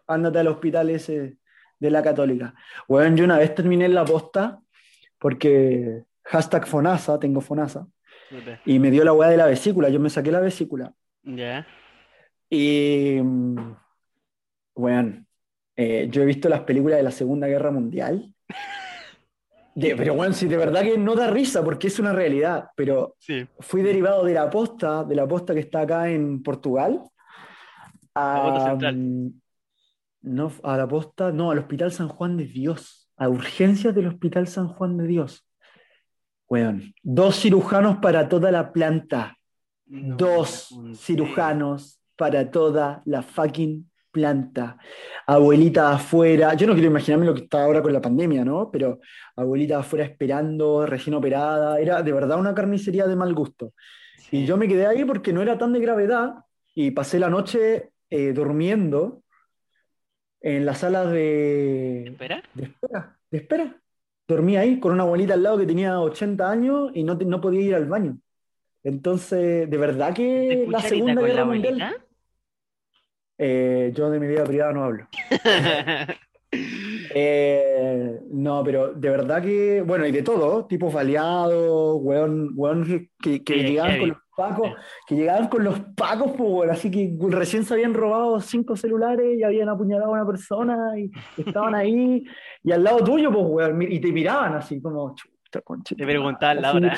ándate al hospital ese de la Católica. Bueno, yo una vez terminé en la posta porque hashtag Fonasa, tengo Fonasa, y me dio la weá de la vesícula. Yo me saqué la vesícula. Ya. Y, mm, bueno, eh, yo he visto las películas de la Segunda Guerra Mundial. De- pero bueno, si de verdad que no da risa porque es una realidad, pero Sí. fui derivado de la posta, de la posta que está acá en Portugal, La a, central. mm, no, a la posta, no, al Hospital San Juan de Dios, a urgencias del Hospital San Juan de Dios. Weón, dos cirujanos para toda la planta No, dos cirujanos para toda la fucking planta. Abuelita afuera. Yo no quiero imaginarme lo que está ahora con la pandemia, ¿no? Pero abuelita afuera esperando, recién operada. Era de verdad una carnicería de mal gusto. Y yo me quedé ahí porque no era tan de gravedad y pasé la noche eh, durmiendo en la sala de, ¿Espera? de espera. De espera. Dormí ahí con una abuelita al lado que tenía 80 años y no, te- no podía ir al baño. Entonces, de verdad ¿Te que la Segunda Guerra Mundial. abuelita? Eh, yo de mi vida privada no hablo. Eh, no, pero de verdad que, bueno, y de todo, tipos baleados, weón, weón que, que- que Sí, llegaban con los pacos, que llegaban con los pacos, pues, weón, así que recién se habían robado cinco celulares y habían apuñalado a una persona y estaban ahí, y al lado tuyo, pues, weón, y te miraban así como, Te preguntaban la hora.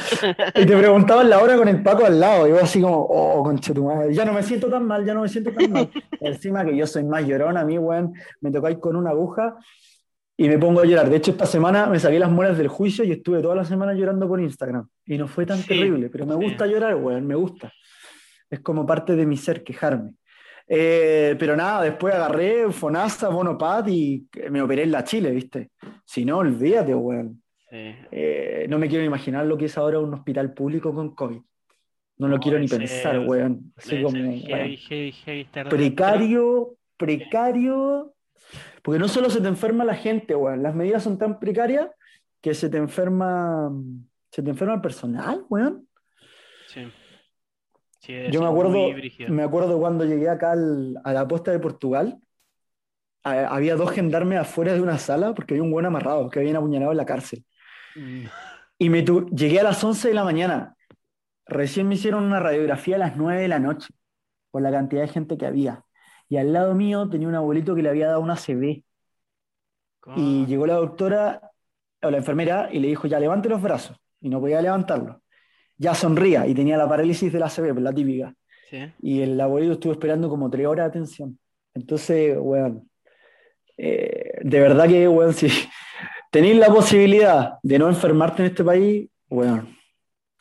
Y te preguntaban la hora con el Paco al lado, y vos así como, oh, conche tu madre, ya no me siento tan mal, ya no me siento tan mal. Encima que yo soy más llorón, a mí, weón, me tocáis con una aguja y me pongo a llorar. De hecho, esta semana me saqué las muelas del juicio y estuve toda la semana llorando por Instagram. Y no fue tan Sí, terrible, pero me sí. gusta llorar, weón, me gusta. Es como parte de mi ser quejarme. Eh, pero nada, después agarré Fonasa, Bonopat y me operé en la Chile, ¿viste? Si no, olvídate, weón. Sí. Eh, no me quiero imaginar lo que es ahora un hospital público con COVID. No lo quiero ni ese- pensar, weón. Así como, weón, heavy, heavy, precario, precario. Porque no solo se te enferma la gente, weón. Las medidas son tan precarias que se te enferma, se te enferma el personal, weón. Sí. Yo me acuerdo, me acuerdo cuando llegué acá al- a la posta de Portugal, a- había dos gendarmes afuera de una sala porque había un buen amarrado que habían apuñalado en la cárcel. Mm. Y me tu- llegué a las 11 de la mañana. Recién me hicieron una radiografía a las 9 de la noche por la cantidad de gente que había. Y al lado mío tenía un abuelito que le había dado una CB. Y llegó la doctora o la enfermera y le dijo, ya levante los brazos. Y no podía levantarlos. Ya sonría y tenía la parálisis de la CB, la típica. Sí. Y el abuelito estuvo esperando como tres horas de atención. Entonces, weón, eh, de verdad que, weón, si tenéis la posibilidad de no enfermarte en este país, weón,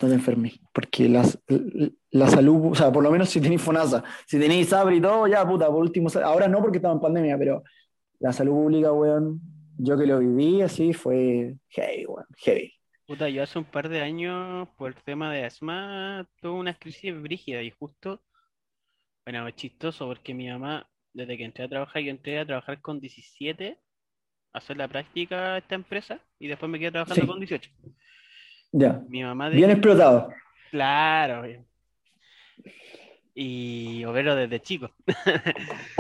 no te enferméis. Porque la, la salud, o sea, por lo menos si tenéis FONASA, si tenéis SABRE y todo, ya, puta, por último, ahora no porque estamos en pandemia, pero la salud pública, weón, yo que lo viví así, fue heavy, weón, heavy. Puta, yo hace un par de años, por el tema de asma, tuve una crisis brígida y justo, bueno, chistoso porque mi mamá, desde que entré a trabajar, yo entré a trabajar con 17, a hacer la práctica a esta empresa, y después me quedé trabajando Sí. con 18. Ya, Mi mamá de bien explotado. Claro. bien. Y obrero desde chico.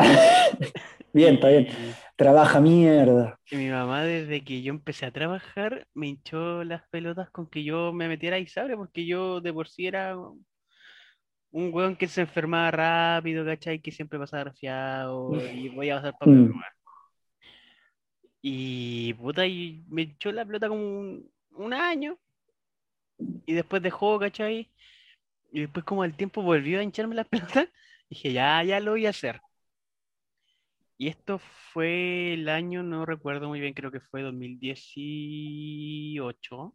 Bien, está bien. Y- Trabaja mierda. Que mi mamá, desde que yo empecé a trabajar, me hinchó las pelotas con que yo me metiera a Isabre, porque yo de por sí era un weón que se enfermaba rápido, ¿cachai? Que siempre pasaba resfriado y voy a pasar para Mm. Y puta, y me echó la pelota como un, un año. Y después dejó, ¿cachai? Y después como al tiempo volvió a hincharme las pelotas. Dije, ya, ya lo voy a hacer. Y esto fue el año, no recuerdo muy bien, creo que fue 2018.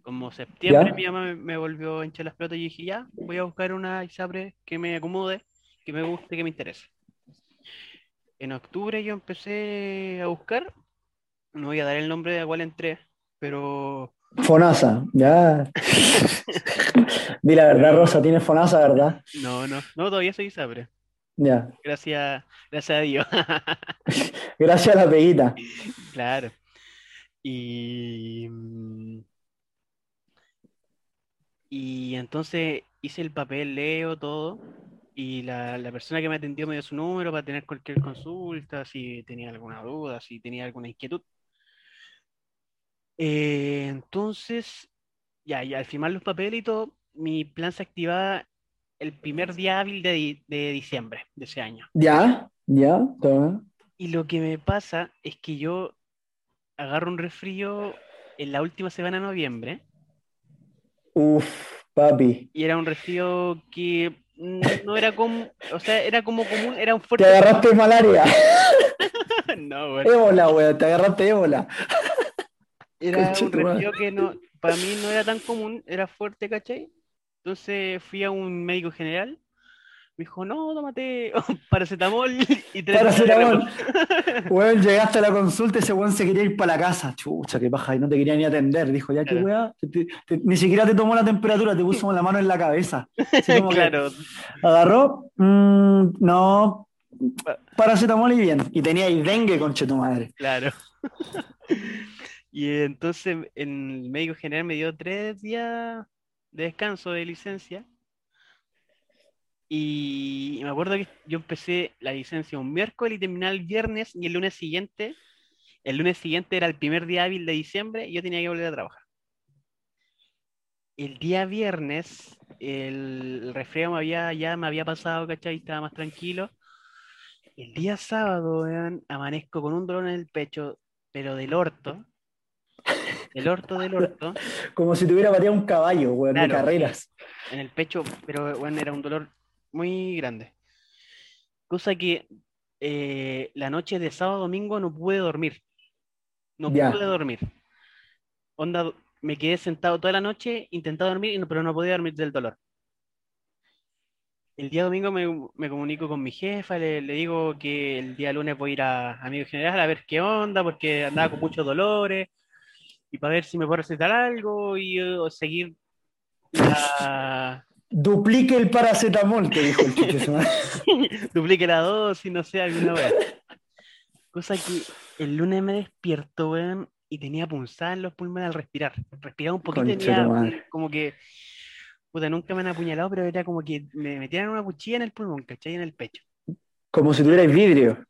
Como septiembre ¿Ya? mi mamá me, volvió a hinchar las pelotas y dije, ya, voy a buscar una ISAPRE que me acomode, que me guste, que me interese. En octubre yo empecé a buscar, no voy a dar el nombre de la cual entré, pero Fonasa, ya. Di la verdad, Rosa, tienes Fonasa, ¿verdad? no, no, no, todavía soy ISAPRE. Ya. Gracias, gracias a Dios. Gracias a la peguita. Claro. Y, y entonces hice el papel, leo todo, y la, la persona que me atendió me dio su número para tener cualquier consulta, si tenía alguna duda, si tenía alguna inquietud. Eh, entonces, ya, y al firmar los papeles y todo, mi plan se activaba el primer día hábil de, de diciembre de ese año. Ya, ya, toma. Y lo que me pasa es que yo agarro un resfrío en la última semana de noviembre Uf, papi. y era un resfrío que no era como, o sea, era como común, era un Te fuerte. agarraste malaria. No, bueno, Ébola, weón, te agarraste ébola. era un resfrío que no, para mí no era tan común, era fuerte, ¿cachai? Entonces fui a un médico general, me dijo, no, tómate paracetamol y tres Paracetamol. Weón, llegaste a la consulta y ese weón se quería ir para la casa. Chucha, qué paja, y no te quería ni atender. Dijo, ya qué Claro. weá. Te- te- te- ni siquiera te tomó la temperatura, te puso la mano en la cabeza. Así como que Claro, agarró, mm, no, paracetamol y bien. Y tenía ahí dengue, conche tu madre. Claro. Y entonces en el médico general me dio tres días de descanso de licencia. Y me acuerdo que yo empecé la licencia un miércoles y terminé el viernes y el lunes siguiente, el lunes siguiente era el primer día hábil de diciembre y yo tenía que volver a trabajar. El día viernes, el resfriado me había, ya me había pasado, ¿cachai? Estaba más tranquilo. El día sábado, weón, amanezco con un dolor en el pecho, pero del orto. Del orto, del orto, Como si te hubiera pateado un caballo, weón, de Claro. carreras. en el pecho, pero bueno, era un dolor muy grande. Cosa que eh, la noche de sábado a domingo no pude dormir. No pude dormir. Onda, me quedé sentado toda la noche, intenté dormir, pero no podía dormir del dolor. El día domingo me, me comunico con mi jefa, le, le digo que el día lunes voy a ir a Amigo General a ver qué onda, porque andaba con muchos dolores, y para ver si me puedo recetar algo y eh, seguir la, Duplique el paracetamol, te dijo el madre. duplique la dosis, no sé, alguna vez. Cosa que el lunes me despierto, weón, y tenía punzada en los pulmones al respirar. Respiraba un poquito y tenía como que, puta, nunca me han apuñalado, pero era como que me metían una cuchilla en el pulmón, ¿cachai? En el pecho. Como si tuvierais vidrio.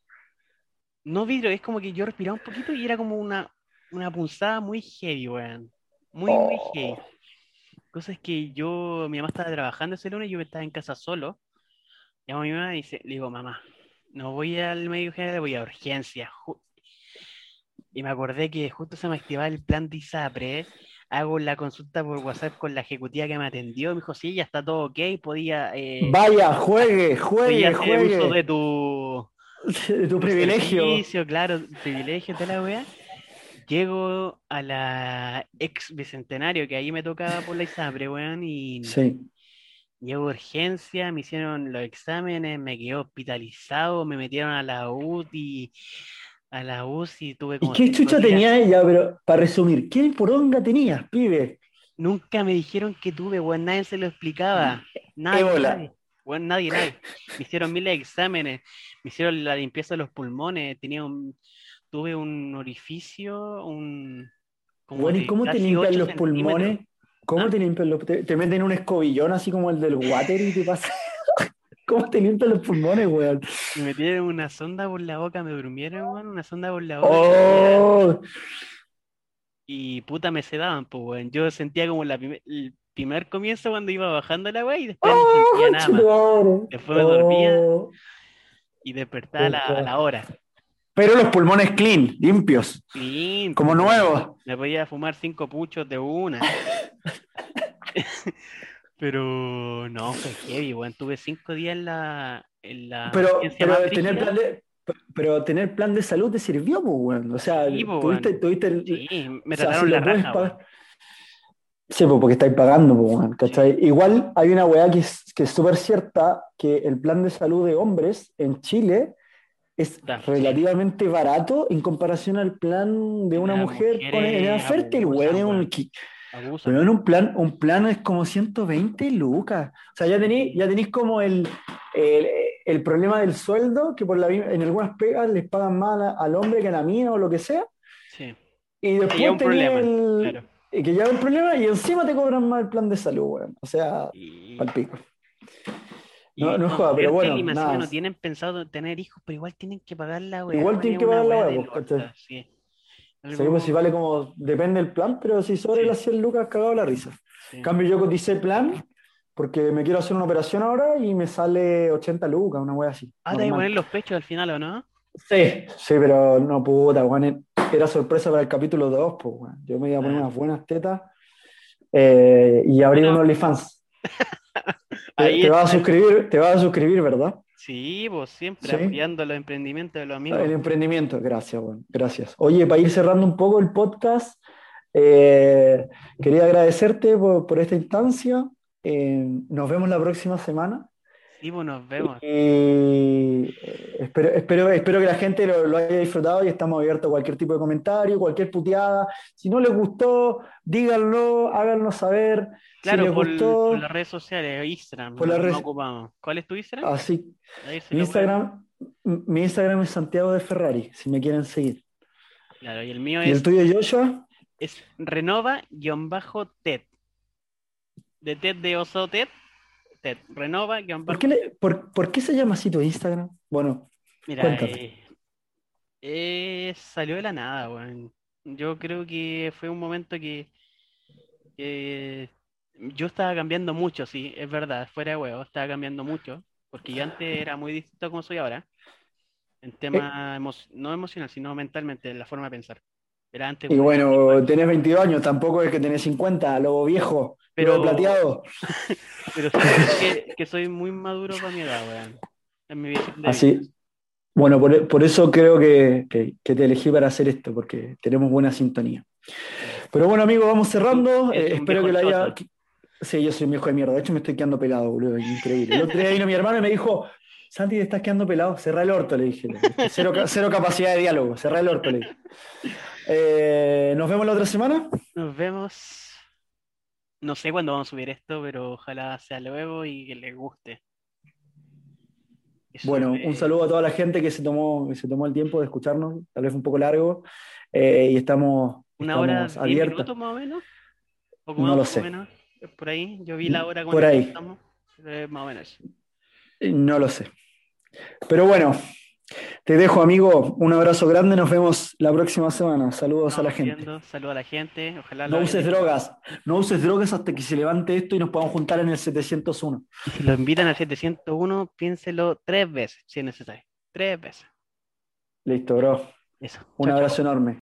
No vidrio, es como que yo respiraba un poquito y era como una, una punzada muy heavy, weón. Muy, muy Oh. heavy. Cosa es que yo, mi mamá estaba trabajando ese lunes, yo estaba en casa solo. Llamo a mi mamá y dice, le digo, mamá, no voy al médico general, voy a urgencias. Ju- Y me acordé que justo se me activaba el plan de ISAPRE. Hago la consulta por WhatsApp con la ejecutiva que me atendió. Me dijo, sí, ya está todo ok, podía, eh, Vaya, juegue, juegue, hacer uso juegue. de tu, De tu privilegio. servicio, claro, privilegio, toda la wea. Llego a la ex bicentenario, que ahí me tocaba por la ISAPRE, weón, y Sí. llego a urgencia, me hicieron los exámenes, me quedé hospitalizado, me metieron a la UTI, a la UCI, tuve ¿Y como qué cinco chucha días. tenía ella? Pero para resumir, ¿qué poronga tenías, pibe? Nunca me dijeron que tuve, weón, nadie se lo explicaba. Nadie, Ébola. nadie. Weón, nadie, nadie. Me hicieron miles de exámenes, me hicieron la limpieza de los pulmones, tenía un, tuve un orificio, un... como Bueno, ¿y cómo te limpian los pulmones? ¿Cómo ¿Ah? te limpian los te, te meten un escobillón así como el del water y te pasa? ¿Cómo te limpian los pulmones, weón? Me metieron una sonda por la boca, me durmieron, weón, una sonda por la boca. Oh, Y puta me sedaban, pues, weón. Yo sentía como la primer- el primer comienzo cuando iba bajando la weá y después no sentía nada más. Después me dormía. Oh. Y despertaba a la, a la hora. Pero los pulmones clean, limpios, Clean, como pues, nuevos. Me podía fumar cinco puchos de una. Pero no, fue heavy, weón. Tuve cinco días en la, en la Pero, tener plan de, pero tener plan de salud te sirvió, pues, weón. O sea, Sí, pues, tuviste, weón. tuviste el- Sí, me o sea, trataron si la raja, pagar-. Sí, porque estáis pagando, weón, ¿cachai? Igual hay una weá que es que es súper cierta, que el plan de salud de hombres en Chile es relativamente barato en comparación al plan de una mujer con edad fértil, weón. es un weón, un plan, un plan es como 120 lucas. O sea, ya tenéis, ya tenéis como el, el, el problema del sueldo, que por la, en algunas pegas les pagan más a- al hombre que a la mina o lo que sea. Sí, Y después ya un tenés problema, el- claro. y que ya es un problema y encima te cobran más el plan de salud, weón. O sea, Y, al pico. No, no joda, pero bueno, nada. no tienen pensado tener hijos, pero igual tienen que pagar la weá. Igual tienen que pagar la de pues, ¿cachai? sí. Sí, pues si vale como, depende del plan, pero si sobre Sí. las 100 lucas, cagado la risa. Sí. En cambio, yo coticé plan porque me quiero hacer una operación ahora y me sale 80 lucas, una wea así. Ah, te normal. poner los pechos al final, ¿o no? Sí, sí, pero no puta, weón. Era sorpresa para el capítulo 2, pues, weón. Yo me iba a poner Ah. unas buenas tetas eh, y abrir un OnlyFans. Te, Ahí te vas a suscribir, te vas a suscribir, ¿verdad? Sí, pues siempre Sí. apoyando los emprendimientos de los amigos. El emprendimiento, gracias, weón, gracias. Oye, para ir cerrando un poco el podcast, eh, quería agradecerte por, por esta instancia. Eh, nos vemos la próxima semana. Sí, pues nos vemos. Y eh, espero, espero, espero que la gente lo, lo haya disfrutado y estamos abiertos a cualquier tipo de comentario, cualquier puteada. Si no les gustó, díganlo, háganos saber. Si Claro, les por, gustó, por las redes sociales, Instagram, Por no, las no redes- ocupamos. ¿Cuál es tu Instagram? así. Se Mi Instagram, mi Instagram es Santiago de Ferrari, si me quieren seguir. Claro, y el mío ¿Y el es, tuyo, Joshua? es renova-ted. De Ted de oso Ted. Renova ¿Por qué, le- por, por qué se llama así tu Instagram? Bueno, Mira, Cuéntame. eh, eh, salió de la nada, weón. Yo creo que fue un momento que, que yo estaba cambiando mucho, sí, es verdad, fuera de huevo, estaba cambiando mucho, porque yo antes era muy distinto como soy ahora, en tema emo- no emocional, sino mentalmente, en la forma de pensar. Y bueno, tenés 22 años, tampoco es que tenés 50, lobo viejo, Pero- plateado. pero sí, que, que soy muy maduro para mi edad, weón. En mi. Así, bueno, por, por eso creo que, que- que te elegí para hacer esto, porque tenemos buena sintonía. Pero bueno, amigos, vamos cerrando. Eh, espero que lo haya. Sí, yo soy un viejo de mierda. De hecho, me estoy quedando pelado, boludo. Increíble. El otro día vino mi hermano y me dijo: Santi, te estás quedando pelado. Cerra el orto, le dije. Cero, cero capacidad de diálogo. Cerra el orto, le dije. Eh, Nos vemos la otra semana. Nos vemos. No sé cuándo vamos a subir esto, pero ojalá sea luego y que les guste. Eso Bueno, es- un saludo a toda la gente que se tomó, que se tomó el tiempo de escucharnos. Tal vez un poco largo. eh, y estamos, Una hora, estamos diez abiertos. minutos más o menos. Poco No más, lo sé. menos, por ahí. Yo vi la hora Por cuando ahí. estamos. Más o menos. No lo sé. Pero bueno, te dejo, amigo. Un abrazo grande. Nos vemos la próxima semana. Saludos a la gente. viendo. Saludos a la gente. Ojalá No uses drogas. No uses drogas hasta que se levante esto y nos podamos juntar en el 701. hecho. Si lo invitan al 701, piénselo tres veces, si es necesario. Tres veces. Listo, bro. Eso. Un abrazo enorme.